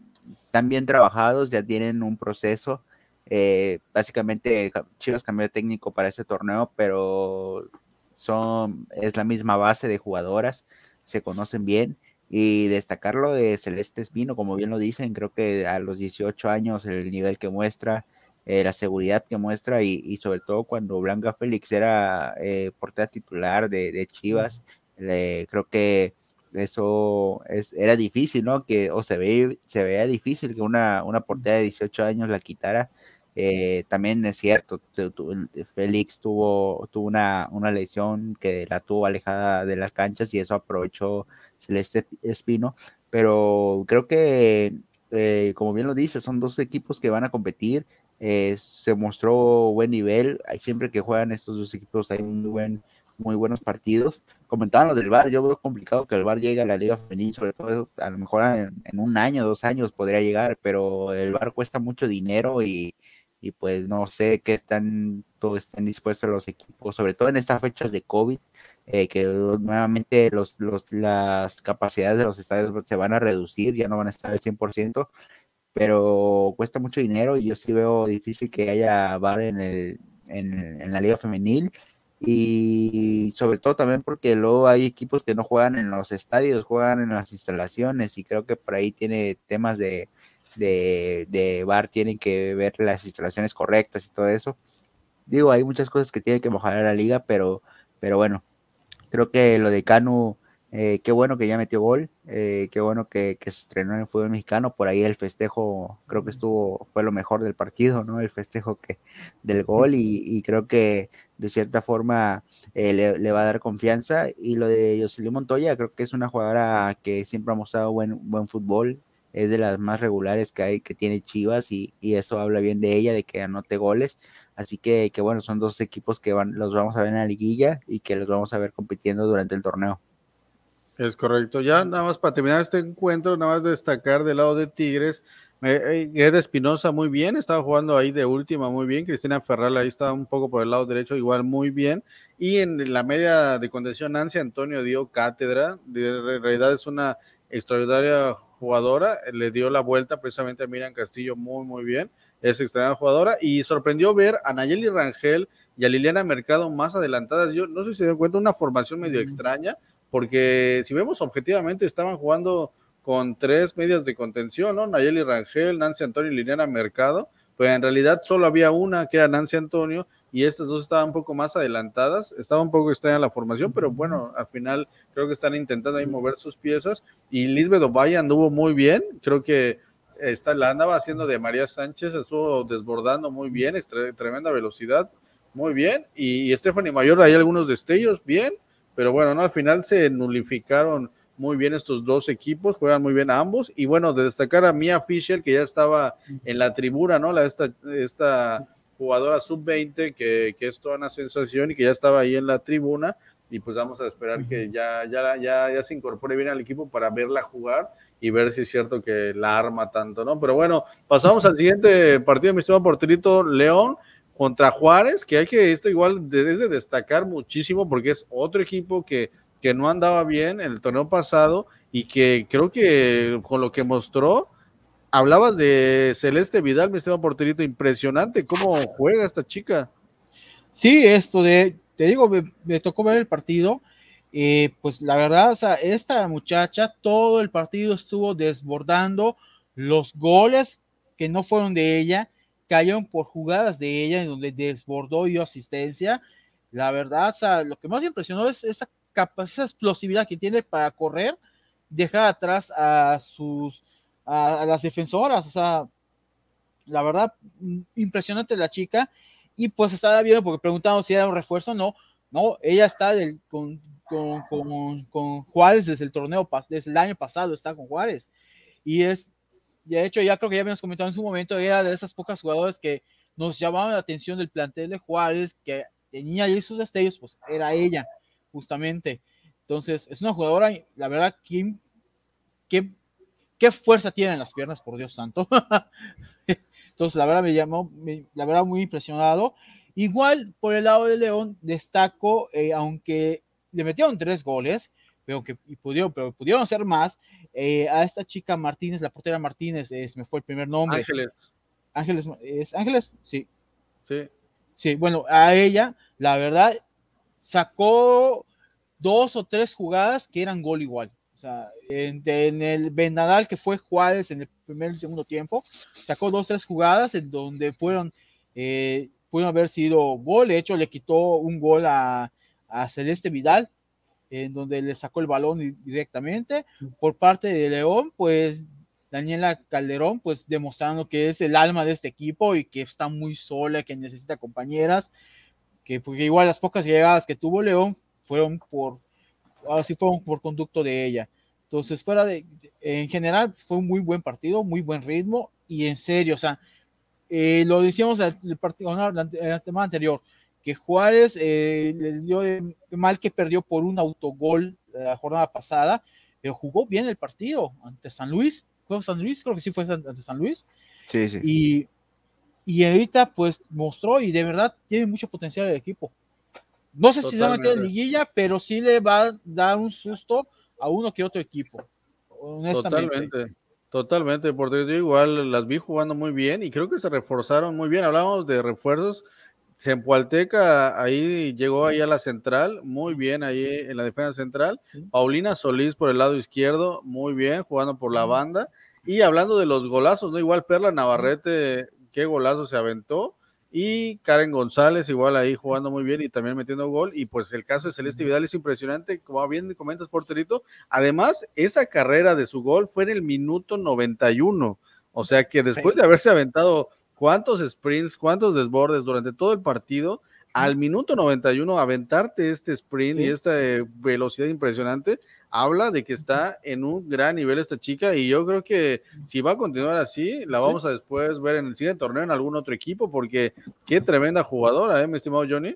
están bien trabajados, ya tienen un proceso. Eh, básicamente Chivas cambió de técnico para este torneo, pero son, es la misma base de jugadoras, se conocen bien. Y destacarlo de Celeste Espino, como bien lo dicen, creo que a los 18 años el nivel que muestra, eh, la seguridad que muestra y, sobre todo cuando Blanca Félix era portera titular de, Chivas, creo que eso es, era difícil, ¿no? Que, o se, ve, se veía difícil que una, una portera de 18 años la quitara. Eh, también es cierto, Félix tuvo, tuvo una, una, lesión que la tuvo alejada de las canchas y eso aprovechó Celeste Espino, pero creo que, eh, como bien lo dice, son dos equipos que van a competir. Eh, se mostró buen nivel, siempre que juegan estos dos equipos hay un buen muy buenos partidos. Comentaban lo del VAR, yo veo complicado que el VAR llegue a la Liga Femenil, sobre todo a lo mejor en, un año, dos años podría llegar, pero el VAR cuesta mucho dinero y, pues no sé qué están, todo estén dispuestos los equipos, sobre todo en estas fechas de COVID, eh, que nuevamente los, los, las capacidades de los estadios se van a reducir, ya no van a estar al 100%, pero cuesta mucho dinero y yo sí veo difícil que haya VAR en, el, en, en la Liga Femenil y sobre todo también porque luego hay equipos que no juegan en los estadios, juegan en las instalaciones y creo que por ahí tiene temas de, de, de bar, tienen que ver las instalaciones correctas y todo eso. Digo, hay muchas cosas que tiene que mejorar la liga, pero, pero bueno, creo que lo de Canu, eh, qué bueno que ya metió gol, eh, qué bueno que, que, se estrenó en el fútbol mexicano, por ahí el festejo creo que estuvo, fue lo mejor del partido, ¿no? El festejo que, del gol y, y creo que de cierta forma eh, le, va a dar confianza. Y lo de Jocelyn Montoya, creo que es una jugadora que siempre ha mostrado buen, buen fútbol, es de las más regulares que hay, que tiene Chivas, y, eso habla bien de ella, de que anote goles. Así que, que, bueno, son dos equipos que van, los vamos a ver en la liguilla y que los vamos a ver compitiendo durante el torneo. Es correcto. Ya nada más para terminar este encuentro, nada más destacar del lado de Tigres, eh, Eda Espinosa muy bien, estaba jugando ahí de última muy bien. Cristina Ferral ahí estaba un poco por el lado derecho, igual muy bien. Y en la media de contención, Nancy Antonio dio cátedra. De realidad es una extraordinaria jugadora. Le dio la vuelta precisamente a Miriam Castillo muy, muy bien. Es extraordinaria jugadora. Y sorprendió ver a Nayeli Rangel y a Liliana Mercado más adelantadas. Yo no sé si se dan cuenta, una formación medio extraña, porque si vemos objetivamente, estaban jugando con tres medias de contención, ¿no? Nayeli Rangel, Nancy Antonio y Liliana Mercado, pues en realidad solo había una que era Nancy Antonio y estas dos estaban un poco más adelantadas, estaba un poco extraña la formación, pero bueno, al final creo que están intentando ahí mover sus piezas y Lisbeth Ovalle anduvo muy bien, creo que esta, la andaba haciendo de María Sánchez, estuvo desbordando muy bien, tremenda velocidad, muy bien, y, y Stephanie Mayor hay algunos destellos, bien, pero bueno, no, al final se nulificaron muy bien estos dos equipos, juegan muy bien a ambos. Y bueno, de destacar a Mia Fisher, que ya estaba en la tribuna, ¿no? La, esta, esta jugadora sub-20, que, que, es toda una sensación y que ya estaba ahí en la tribuna. Y pues vamos a esperar que ya, ya, ya, ya se incorpore bien al equipo para verla jugar y ver si es cierto que la arma tanto, ¿no? Pero bueno, pasamos al siguiente partido, mi estimado porterito León contra Juárez, que hay que, esto igual es de destacar muchísimo porque es otro equipo que que no andaba bien en el torneo pasado y que creo que con lo que mostró, hablabas de Celeste Vidal, mi estimado porterito, impresionante cómo juega esta chica. Sí, esto de, te digo, me, tocó ver el partido. Eh, pues la verdad, o sea, esta muchacha todo el partido estuvo desbordando los goles que no fueron de ella, cayeron por jugadas de ella en donde desbordó y dio asistencia. La verdad, o sea, lo que más impresionó es esa esa explosividad que tiene para correr, dejar atrás a sus, a, las defensoras, o sea, la verdad, mm, impresionante la chica, y pues estaba viendo porque preguntamos si era un refuerzo, no, no, ella está con, con, con, con, Juárez desde el torneo, desde el año pasado está con Juárez, y es, de hecho ya creo que ya habíamos comentado en su momento, era de esas pocas jugadoras que nos llamaban la atención del plantel de Juárez, que tenía ahí sus destellos, pues era ella justamente. Entonces, es una jugadora, la verdad, ¿qué, qué, qué fuerza tiene en las piernas, por Dios santo. Entonces, la verdad, me llamó, la verdad, muy impresionado. Igual, por el lado de León, destaco, eh, aunque le metieron tres goles, pero que pudieron, pero pudieron hacer más, eh, a esta chica Martínez, la portera Martínez, es, me fue el primer nombre. Ángeles. Ángeles, ¿es Ángeles? Sí. Sí. Sí, bueno, a ella, la verdad, sacó dos o tres jugadas que eran gol igual. O sea, en, el Benadal que fue Juárez en el primer y segundo tiempo, sacó dos o tres jugadas en donde fueron, eh, pudieron haber sido gol. De hecho, le quitó un gol a, a Celeste Vidal, en donde le sacó el balón directamente. Por parte de León, pues Daniela Calderón, pues demostrando que es el alma de este equipo y que está muy sola, que necesita compañeras que porque igual las pocas llegadas que tuvo León fueron por, así fueron por conducto de ella. Entonces, fuera de, en general, fue un muy buen partido, muy buen ritmo y en serio, o sea, eh, lo decíamos en el partido, el tema anterior, que Juárez eh, le dio mal que perdió por un autogol la jornada pasada, pero jugó bien el partido ante San Luis. ¿Fue San Luis? Creo que sí fue ante San Luis. Sí, sí. Y y ahorita pues mostró y de verdad tiene mucho potencial el equipo. No sé si se va a meter en liguilla, pero sí le va a dar un susto a uno que otro equipo. Totalmente. Totalmente, porque yo igual las vi jugando muy bien y creo que se reforzaron muy bien. Hablamos de refuerzos. Sempualteca ahí llegó ahí a la central, muy bien ahí en la defensa central. Paulina Solís por el lado izquierdo, muy bien, jugando por la banda. Y hablando de los golazos, ¿no? Igual Perla Navarrete qué golazo se aventó. Y Karen González, igual ahí jugando muy bien y también metiendo gol. Y pues el caso de Celeste Vidal es impresionante, como bien comentas, porterito. Además, esa carrera de su gol fue en el minuto 91. O sea que después de haberse aventado cuántos sprints, cuántos desbordes durante todo el partido, al minuto 91 aventarte este sprint y esta eh, velocidad impresionante, habla de que está en un gran nivel esta chica y yo creo que si va a continuar así, la vamos a después ver en el siguiente torneo en algún otro equipo porque qué tremenda jugadora, ¿eh, mi estimado Johnny?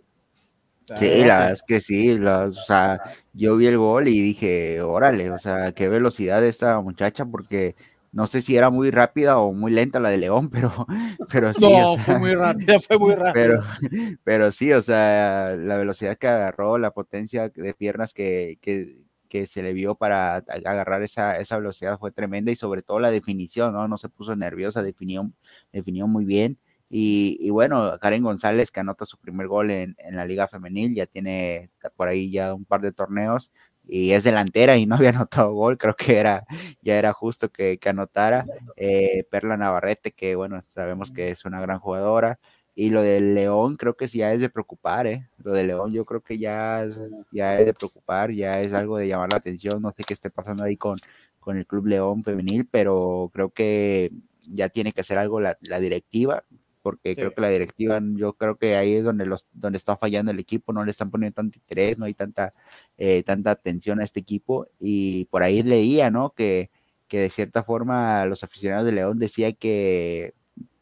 Sí, la verdad es que sí, o sea, yo vi el gol y dije, órale, o sea, qué velocidad esta muchacha, porque no sé si era muy rápida o muy lenta la de León, pero, pero sí. No, fue muy rápida, fue muy rápida. Pero, pero sí, o sea, la velocidad que agarró, la potencia de piernas que, que, que se le vio para agarrar esa, esa velocidad fue tremenda y sobre todo la definición, ¿no? No se puso nerviosa, definió, definió muy bien. Y, bueno, Karen González que anota su primer gol en, la Liga Femenil, ya tiene por ahí ya un par de torneos y es delantera y no había anotado gol, creo que era, ya era justo que, anotara. Eh, Perla Navarrete, que bueno, sabemos que es una gran jugadora. Y lo del León creo que ya es de preocupar, ¿eh? Lo de León yo creo que ya, ya es de preocupar, ya es algo de llamar la atención. No sé qué esté pasando ahí con, con el Club León Femenil, pero creo que ya tiene que hacer algo la, la directiva porque creo que la directiva, yo creo que ahí es donde los, donde está fallando el equipo, no le están poniendo tanto interés, no hay tanta, eh, tanta atención a este equipo, y por ahí leía, ¿no? Que, que de cierta forma los aficionados de León decían que,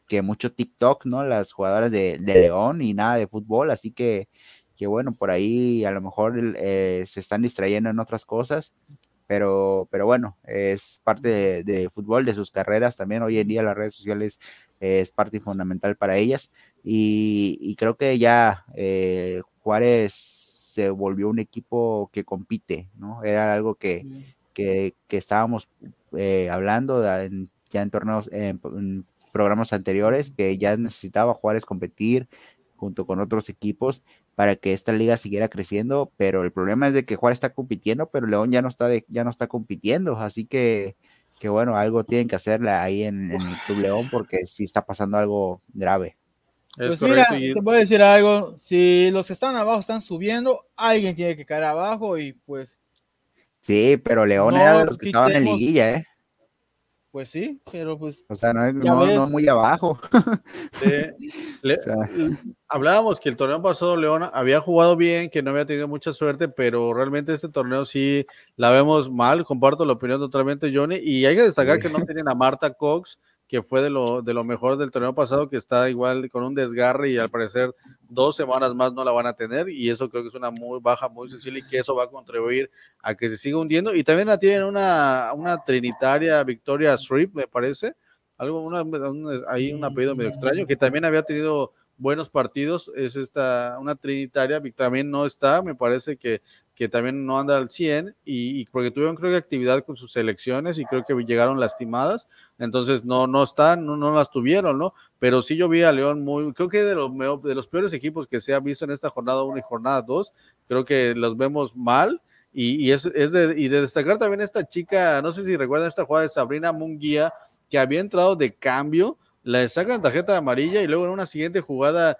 que mucho TikTok, ¿no? Las jugadoras de, León y nada de fútbol, así que, que bueno, por ahí a lo mejor eh, se están distrayendo en otras cosas, pero, pero bueno, es parte de, de, fútbol, de sus carreras también. Hoy en día las redes sociales es parte fundamental para ellas. Y, creo que ya eh, Juárez se volvió un equipo que compite, ¿no? Era algo que, que, estábamos eh, hablando ya en torneos, en, programas anteriores, que ya necesitaba Juárez competir junto con otros equipos para que esta liga siguiera creciendo, pero el problema es de que Juárez está compitiendo, pero León ya no está ya no está compitiendo, así que que bueno, algo tienen que hacerle ahí en, el Club León porque sí está pasando algo grave. pues mira, te voy a decir algo, si los que están abajo están subiendo, alguien tiene que caer abajo y pues... Sí, pero León era de los que estaban en liguilla, ¿eh? Pues sí, pero pues. O sea, no, es, no, muy abajo. hablábamos que el torneo pasado León había jugado bien, que no había tenido mucha suerte, pero realmente este torneo sí la vemos mal. Comparto la opinión totalmente, Johnny. Y hay que destacar que no tienen a Marta Cox, que fue de lo, de lo mejor del torneo pasado, que está igual con un desgarre y al parecer dos semanas más no la van a tener y eso creo que es una muy baja, muy sensible y que eso va a contribuir a que se siga hundiendo. Y también la tienen una, una trinitaria Victoria Strip, me parece, algo, una, ahí un apellido medio extraño, que también había tenido buenos partidos, es esta, una trinitaria, también no está, me parece que que también no anda al 100 y, porque tuvieron creo que actividad con sus selecciones y creo que llegaron lastimadas, entonces no no están, no, no las tuvieron, ¿no? Pero sí yo vi a León muy, creo que de los, de los peores equipos que se ha visto en esta jornada 1 y jornada 2, creo que los vemos mal y, es, es de, y de destacar también esta chica, no sé si recuerdan esta jugada de Sabrina Munguía, que había entrado de cambio, la sacan tarjeta amarilla y luego en una siguiente jugada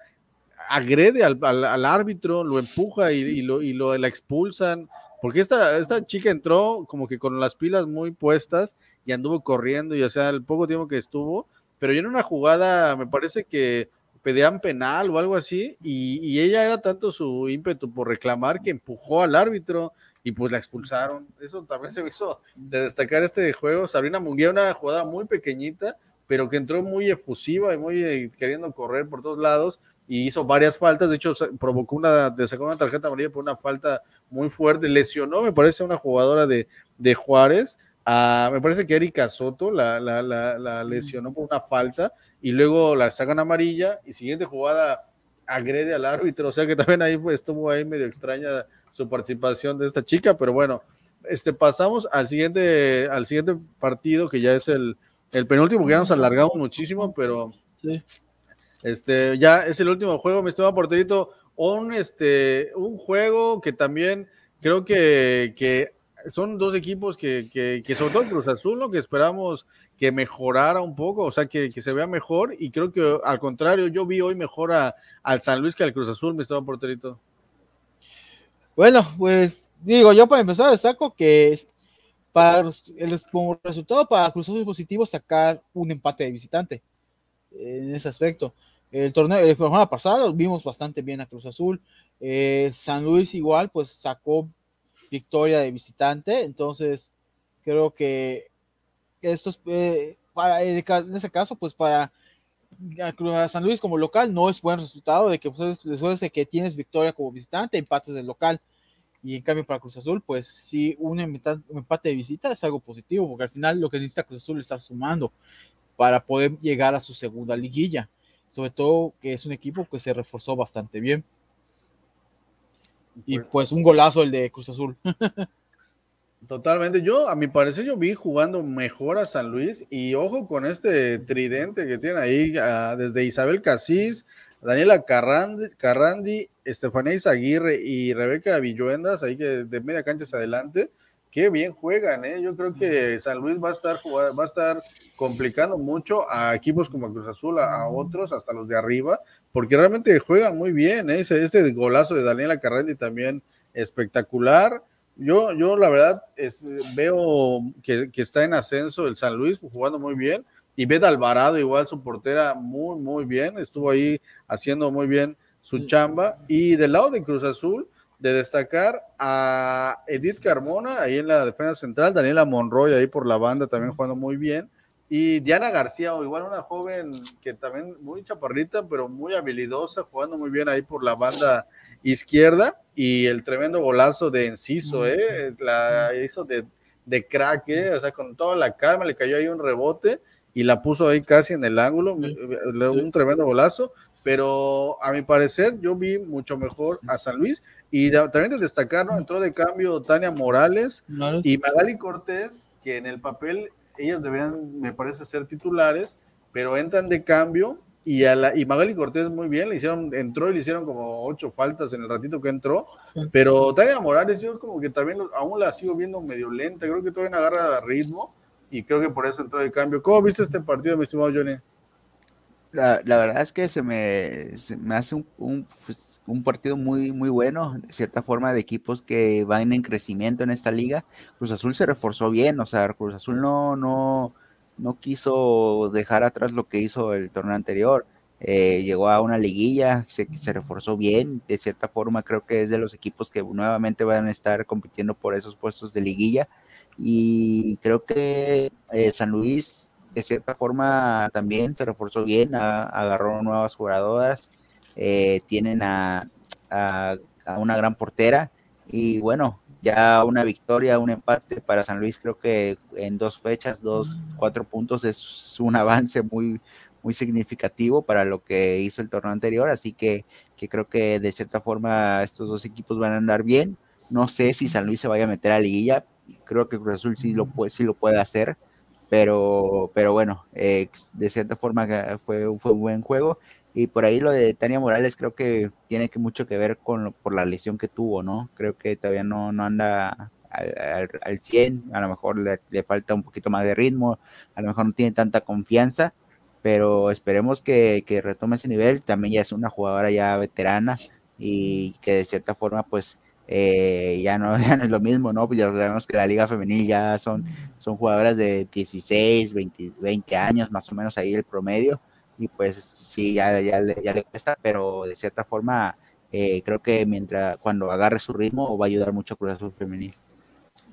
agrede al, al, árbitro, lo empuja y, lo, y lo la expulsan, porque esta, esta chica entró como que con las pilas muy puestas y anduvo corriendo, y o sea, el poco tiempo que estuvo, pero ya en una jugada, me parece que pedían penal o algo así, y, ella era tanto su ímpetu por reclamar que empujó al árbitro y pues la expulsaron. Eso también se hizo de destacar este juego. Sabrina Munguía, una jugada muy pequeñita, pero que entró muy efusiva y muy eh, queriendo correr por todos lados y hizo varias faltas, de hecho provocó una, de sacó una tarjeta amarilla por una falta muy fuerte, lesionó, me parece, una jugadora de, de Juárez, me parece que Erika Soto la, la, la, lesionó por una falta y luego la sacan amarilla y siguiente jugada agrede al árbitro, o sea que también ahí estuvo ahí medio extraña su participación de esta chica, pero bueno, este pasamos al siguiente, al siguiente partido que ya es el, el penúltimo, que ya nos alargamos muchísimo, pero sí. Este, ya es el último juego, mi estimado porterito. Un, este, un juego que también creo que, que son dos equipos que, que, que, sobre todo Cruz Azul, lo que esperamos que mejorara un poco, o sea, que, que, se vea mejor. Y creo que al contrario, yo vi hoy mejor a, al San Luis que al Cruz Azul, mi estimado porterito. Bueno, pues digo, yo para empezar destaco que para el, como resultado para Cruz Azul es positivo sacar un empate de visitante en ese aspecto el torneo, el jornada pasada vimos bastante bien a Cruz Azul. Eh, San Luis igual, pues sacó victoria de visitante, entonces creo que esto es, eh, para, en ese caso, pues para San Luis como local no es buen resultado de que pues, después de que tienes victoria como visitante, empates del local. Y en cambio para Cruz Azul, pues sí, un empate de visita es algo positivo, porque al final lo que necesita Cruz Azul es estar sumando para poder llegar a su segunda liguilla. Sobre todo que es un equipo que se reforzó bastante bien. Y pues, un golazo el de Cruz Azul. Totalmente. Yo, a mi parecer, yo vi jugando mejor a San Luis y ojo con este tridente que tiene ahí ah, desde Isabel Casís, Daniela Carrandi, Carrandi Estefanía Izaguirre y Rebeca Villuendas, ahí que de media cancha hacia adelante. Qué bien juegan, ¿eh? Yo creo que San Luis va a estar, va a estar complicando mucho a equipos como Cruz Azul, a, otros, hasta los de arriba, porque realmente juegan muy bien, ¿eh? Este, golazo de Daniela Carrandi también espectacular. Yo, yo la verdad es, veo que, está en ascenso el San Luis jugando muy bien y Beth Alvarado igual su portera muy muy bien, estuvo ahí haciendo muy bien su chamba y del lado de Cruz Azul de destacar a Edith Carmona ahí en la defensa central, Daniela Monroy ahí por la banda también jugando muy bien y Diana García, o igual una joven que también muy chaparrita, pero muy habilidosa, jugando muy bien ahí por la banda izquierda. Y el tremendo golazo de Enciso, ¿eh? La hizo de, de crack, ¿eh? O sea, con toda la calma, le cayó ahí un rebote y la puso ahí casi en el ángulo. Un tremendo golazo. Pero a mi parecer, yo vi mucho mejor a San Luis. Y también de destacar, ¿no? Entró de cambio Tania Morales y Magali Cortés, que en el papel ellas deberían, me parece, ser titulares, pero entran de cambio y, a la, y Magali Cortés muy bien, le hicieron, entró y le hicieron como ocho faltas en el ratito que entró, pero Tania Morales yo como que también aún la sigo viendo medio lenta, creo que todavía no agarra ritmo y creo que por eso entró de cambio. ¿Cómo viste este partido, mi estimado Johnny? La, la verdad es que se me, me hace un, un, pues, un, partido muy, muy bueno, de cierta forma, de equipos que van en crecimiento en esta liga. Cruz Azul se reforzó bien, o sea, Cruz Azul no, no, no quiso dejar atrás lo que hizo el torneo anterior. Eh, llegó a una liguilla, se, se reforzó bien, de cierta forma creo que es de los equipos que nuevamente van a estar compitiendo por esos puestos de liguilla y creo que eh, San Luis de cierta forma también se reforzó bien, agarró nuevas jugadoras, eh, tienen a, una gran portera. Y bueno, ya una victoria, un empate para San Luis, creo que en dos fechas, dos, cuatro puntos es un avance muy, muy significativo para lo que hizo el torneo anterior, así que, que creo que de cierta forma estos dos equipos van a andar bien. No sé si San Luis se vaya a meter a liguilla, creo que Cruz Azul sí lo puede, sí lo puede hacer. Pero, pero bueno, eh, de cierta forma fue, fue un buen juego. Y por ahí lo de Tania Morales creo que tiene mucho que ver con por la lesión que tuvo, ¿no? Creo que todavía no, no anda al, al, 100, a lo mejor le, falta un poquito más de ritmo, a lo mejor no tiene tanta confianza, pero esperemos que, que retome ese nivel. También ya es una jugadora ya veterana y que de cierta forma pues eh, ya, no, ya no es lo mismo, ¿no? Pues ya sabemos que la liga femenil ya son, son jugadoras de 16, 20, 20 años, más o menos ahí el promedio, y pues sí, ya, ya, ya le cuesta, pero de cierta forma eh, creo que mientras cuando agarre su ritmo va a ayudar mucho a Cruz Azul femenil.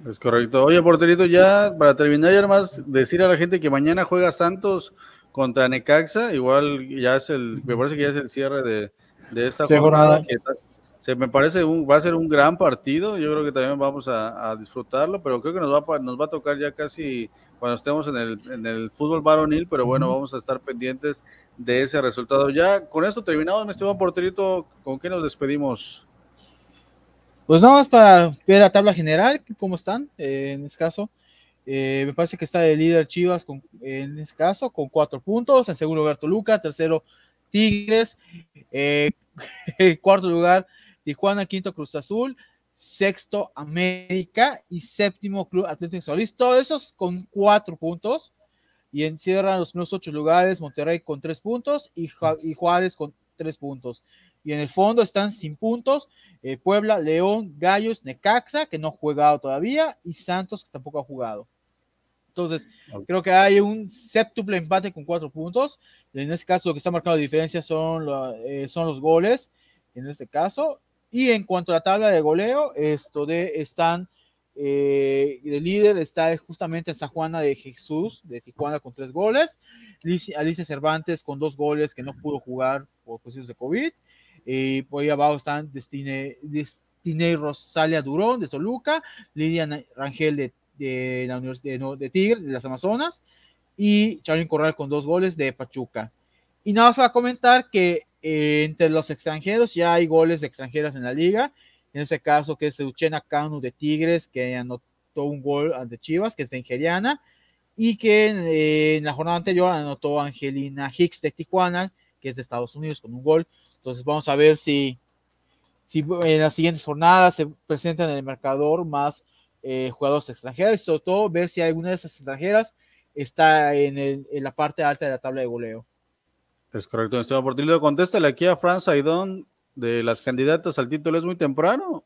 Es correcto. Oye, porterito, ya para terminar, ya más decir a la gente que mañana juega Santos contra Necaxa, igual ya es el, me parece que ya es el cierre de, de esta jornada, que se me parece un, va a ser un gran partido. Yo creo que también vamos a, disfrutarlo, pero creo que nos va, nos va a tocar ya casi cuando estemos en el, en el fútbol varonil, pero bueno, vamos a estar pendientes de ese resultado. Ya con esto terminado, mi estimado porterito, ¿con qué nos despedimos? Pues nada más para ver la tabla general, cómo están eh, en este caso. Eh, me parece que está el líder Chivas con, en este caso con cuatro puntos, en segundo lugar Toluca, tercero Tigres, eh, cuarto lugar Tijuana, quinto Cruz Azul, sexto América y séptimo Club Atlético Solís, todos esos con cuatro puntos. Y encierran los primeros ocho lugares Monterrey con tres puntos y, Juárez con tres puntos. Y en el fondo están sin puntos eh, Puebla, León, Gallos, Necaxa, que no ha jugado todavía, y Santos, que tampoco ha jugado. Entonces, creo que hay un séptuple empate con cuatro puntos. En este caso, lo que está marcando la diferencia son, eh, son los goles, en este caso. Y en cuanto a la tabla de goleo, esto de están, eh, el líder está justamente en San Juana de Jesús, de Tijuana, con tres goles. Alicia Cervantes con dos goles que no pudo jugar por cuestiones de COVID. Y por ahí abajo están Destine, Destine Rosalia Durón de Toluca, Lidia Rangel de de la Universidad de, Tigre, de las Amazonas, y Charlie Corral con dos goles de Pachuca. Y nada más va a comentar que eh, entre los extranjeros ya hay goles de extranjeras en la liga. En este caso, que es Uchena Canu de Tigres, que anotó un gol ante Chivas, que es Nigeriana, y que eh, en la jornada anterior anotó Angelina Hicks de Tijuana, que es de Estados Unidos, con un gol. Entonces, vamos a ver si, si en las siguientes jornadas se presentan en el marcador más eh, jugadores extranjeros y sobre todo ver si alguna de esas extranjeras está en, la parte alta de la tabla de goleo. Es correcto, Esteban Portillo. Contéstale aquí a Franz Aidón de las candidatas al título, ¿es muy temprano?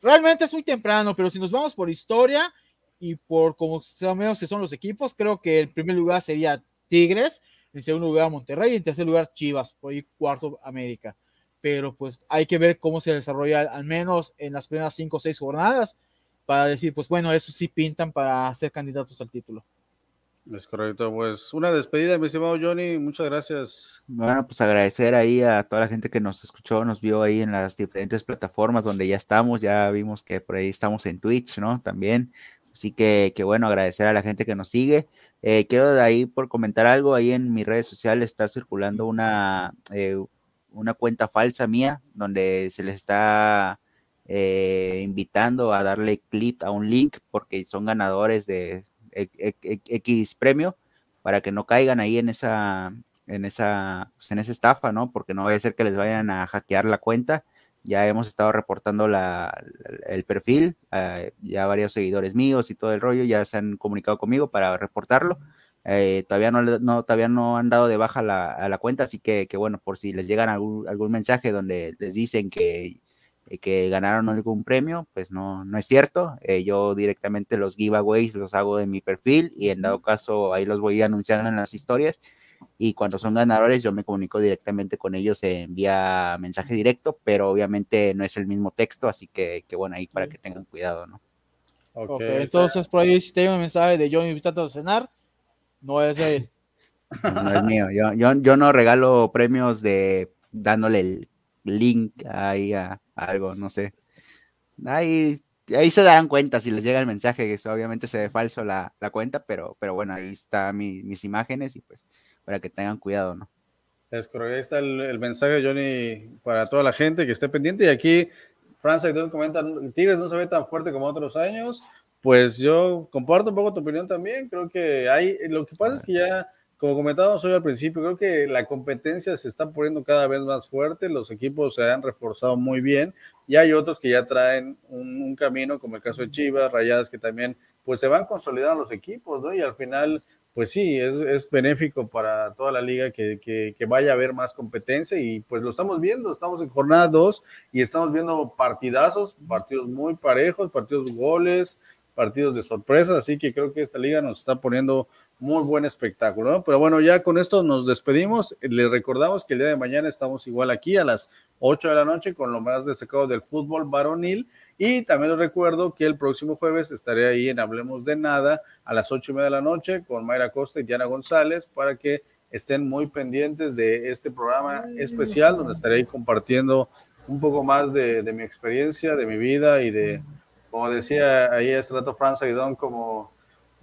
Realmente es muy temprano, pero si nos vamos por historia y por como sabemos que son los equipos, creo que el primer lugar sería Tigres, en segundo lugar Monterrey y en tercer lugar Chivas, por ahí cuarto América. Pero pues hay que ver cómo se desarrolla al menos en las primeras cinco o seis jornadas para decir, pues bueno, eso sí pintan para ser candidatos al título. Es correcto, pues una despedida, mi estimado Johnny, muchas gracias. Bueno, pues agradecer ahí a toda la gente que nos escuchó, nos vio ahí en las diferentes plataformas donde ya estamos, ya vimos que por ahí estamos en Twitch, ¿no? También, así que, que bueno, agradecer a la gente que nos sigue. Eh, quiero de ahí por comentar algo, ahí en mis redes sociales está circulando una, eh, una cuenta falsa mía, donde se les está eh, invitando a darle clic a un link porque son ganadores de X premio para que no caigan ahí en esa en esa pues, en esa estafa, ¿no? Porque no vaya a ser que les vayan a hackear la cuenta. Ya hemos estado reportando la, el perfil, eh, ya varios seguidores míos y todo el rollo ya se han comunicado conmigo para reportarlo. Eh, todavía no, todavía no han dado de baja la, a la cuenta, así que, que, bueno, por si les llegan algún, algún mensaje donde les dicen que que ganaron algún premio, pues no, no es cierto. Eh, yo directamente los giveaways los hago de mi perfil y en dado caso ahí los voy anunciando en las historias. Y cuando son ganadores, yo me comunico directamente con ellos en vía mensaje directo, pero obviamente no es el mismo texto, así que, que bueno, ahí para que tengan cuidado, ¿no? Okay, entonces por ahí si te un mensaje de yo invitando a cenar, no es de él. No, es mío, yo, yo, yo no regalo premios de dándole el link ahí a, algo, no sé. Ahí, ahí se darán cuenta si les llega el mensaje, que obviamente se ve falso la, cuenta, pero, pero bueno, ahí están mis imágenes y pues para que tengan cuidado, ¿no? Es correcto, ahí está el, mensaje, Johnny, para toda la gente que esté pendiente. Y aquí, Francia, y comenta, Tigres no se ve tan fuerte como otros años. Pues yo comparto un poco tu opinión también. Creo que hay, lo que pasa es que ya como comentábamos hoy al principio, creo que la competencia se está poniendo cada vez más fuerte, los equipos se han reforzado muy bien y hay otros que ya traen un, camino, como el caso de Chivas, Rayadas, que también pues se van consolidando los equipos, ¿no? Y al final, pues sí, es, benéfico para toda la liga que, que, vaya a haber más competencia y pues lo estamos viendo, estamos en jornada 2 y estamos viendo partidazos, partidos muy parejos, partidos goles, partidos de sorpresa, así que creo que esta liga nos está poniendo muy buen espectáculo, ¿no? Pero bueno, ya con esto nos despedimos. Les recordamos que el día de mañana estamos igual aquí a las 8 de la noche con lo más destacado del fútbol varonil. Y también les recuerdo que el próximo jueves estaré ahí en Hablemos de Nada a las 8 y media de la noche con Mayra Costa y Diana González para que estén muy pendientes de este programa especial donde estaré ahí compartiendo un poco más de, mi experiencia, de mi vida y de, como decía ahí hace rato Franz Aidón, como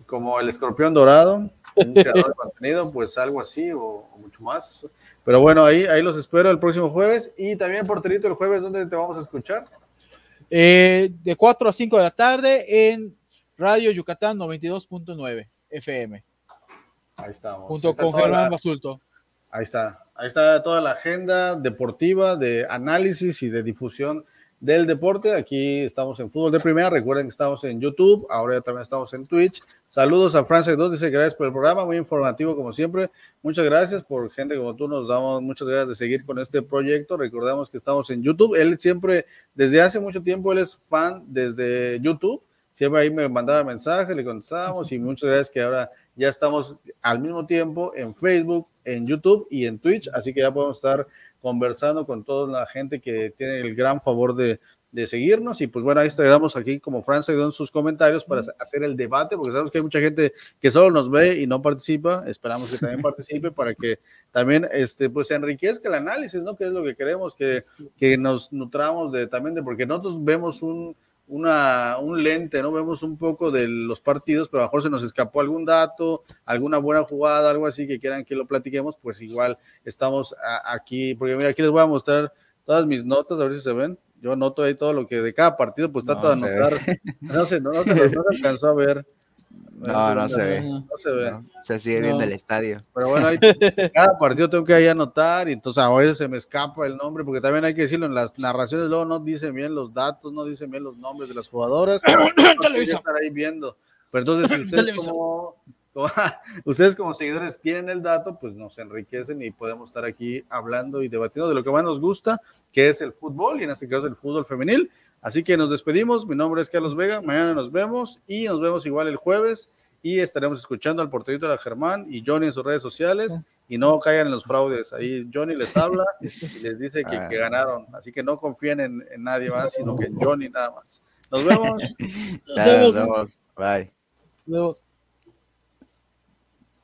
como el escorpión dorado, un creador de contenido, pues algo así o, mucho más. Pero bueno, ahí, ahí los espero el próximo jueves y también Porterito el jueves, ¿dónde te vamos a escuchar? Eh, de 4 a 5 de la tarde en Radio Yucatán 92.9 FM. Ahí estamos. Junto con Germán Basulto. Ahí está. Ahí está toda la agenda deportiva de análisis y de difusión del deporte. Aquí estamos en Fútbol de Primera. Recuerden que estamos en YouTube, ahora ya también estamos en Twitch. Saludos a Francia 2, dice gracias por el programa, muy informativo como siempre. Muchas gracias por gente como tú, nos damos muchas gracias de seguir con este proyecto. Recordamos que estamos en YouTube. Él siempre, desde hace mucho tiempo, él es fan desde YouTube siempre ahí me mandaba mensajes, le contestábamos y muchas gracias que ahora ya estamos al mismo tiempo en Facebook, en YouTube y en Twitch, así que ya podemos estar conversando con toda la gente que tiene el gran favor de, de seguirnos. Y pues bueno, ahí estaremos aquí como Fran en sus comentarios para hacer el debate, porque sabemos que hay mucha gente que solo nos ve y no participa, esperamos que también participe para que también este, pues se enriquezca el análisis, ¿no? Que es lo que queremos, que, que nos nutramos de también de, porque nosotros vemos un, una, un lente, ¿no? Vemos un poco de los partidos, pero a lo mejor se nos escapó algún dato, alguna buena jugada, algo así que quieran que lo platiquemos, pues igual estamos aquí, porque mira, aquí les voy a mostrar todas mis notas, a ver si se ven. Yo noto ahí todo lo que de cada partido, pues trato de anotar. No sé, no, no, se, no se alcanzó a ver. No, no se ve. No se ve. se sigue viendo el estadio. Pero bueno, ahí, cada partido tengo que ahí anotar y entonces a veces se me escapa el nombre porque también hay que decirlo en las narraciones, luego no dicen bien los datos, no dicen bien los nombres de las jugadoras. estar ahí viendo. Pero entonces, si ustedes como, ustedes como seguidores tienen el dato, pues nos enriquecen y podemos estar aquí hablando y debatiendo de lo que más nos gusta, que es el fútbol y en este caso el fútbol femenil. Así que nos despedimos. Mi nombre es Carlos Vega. Mañana nos vemos y nos vemos igual el jueves y estaremos escuchando al porterito de la Germán y Johnny en sus redes sociales y no caigan en los fraudes. Ahí Johnny les habla y les dice que, que ganaron. Así que no confíen en, en, nadie más, sino que en Johnny nada más. Nos vemos. nos vemos. Bye. Nos vemos.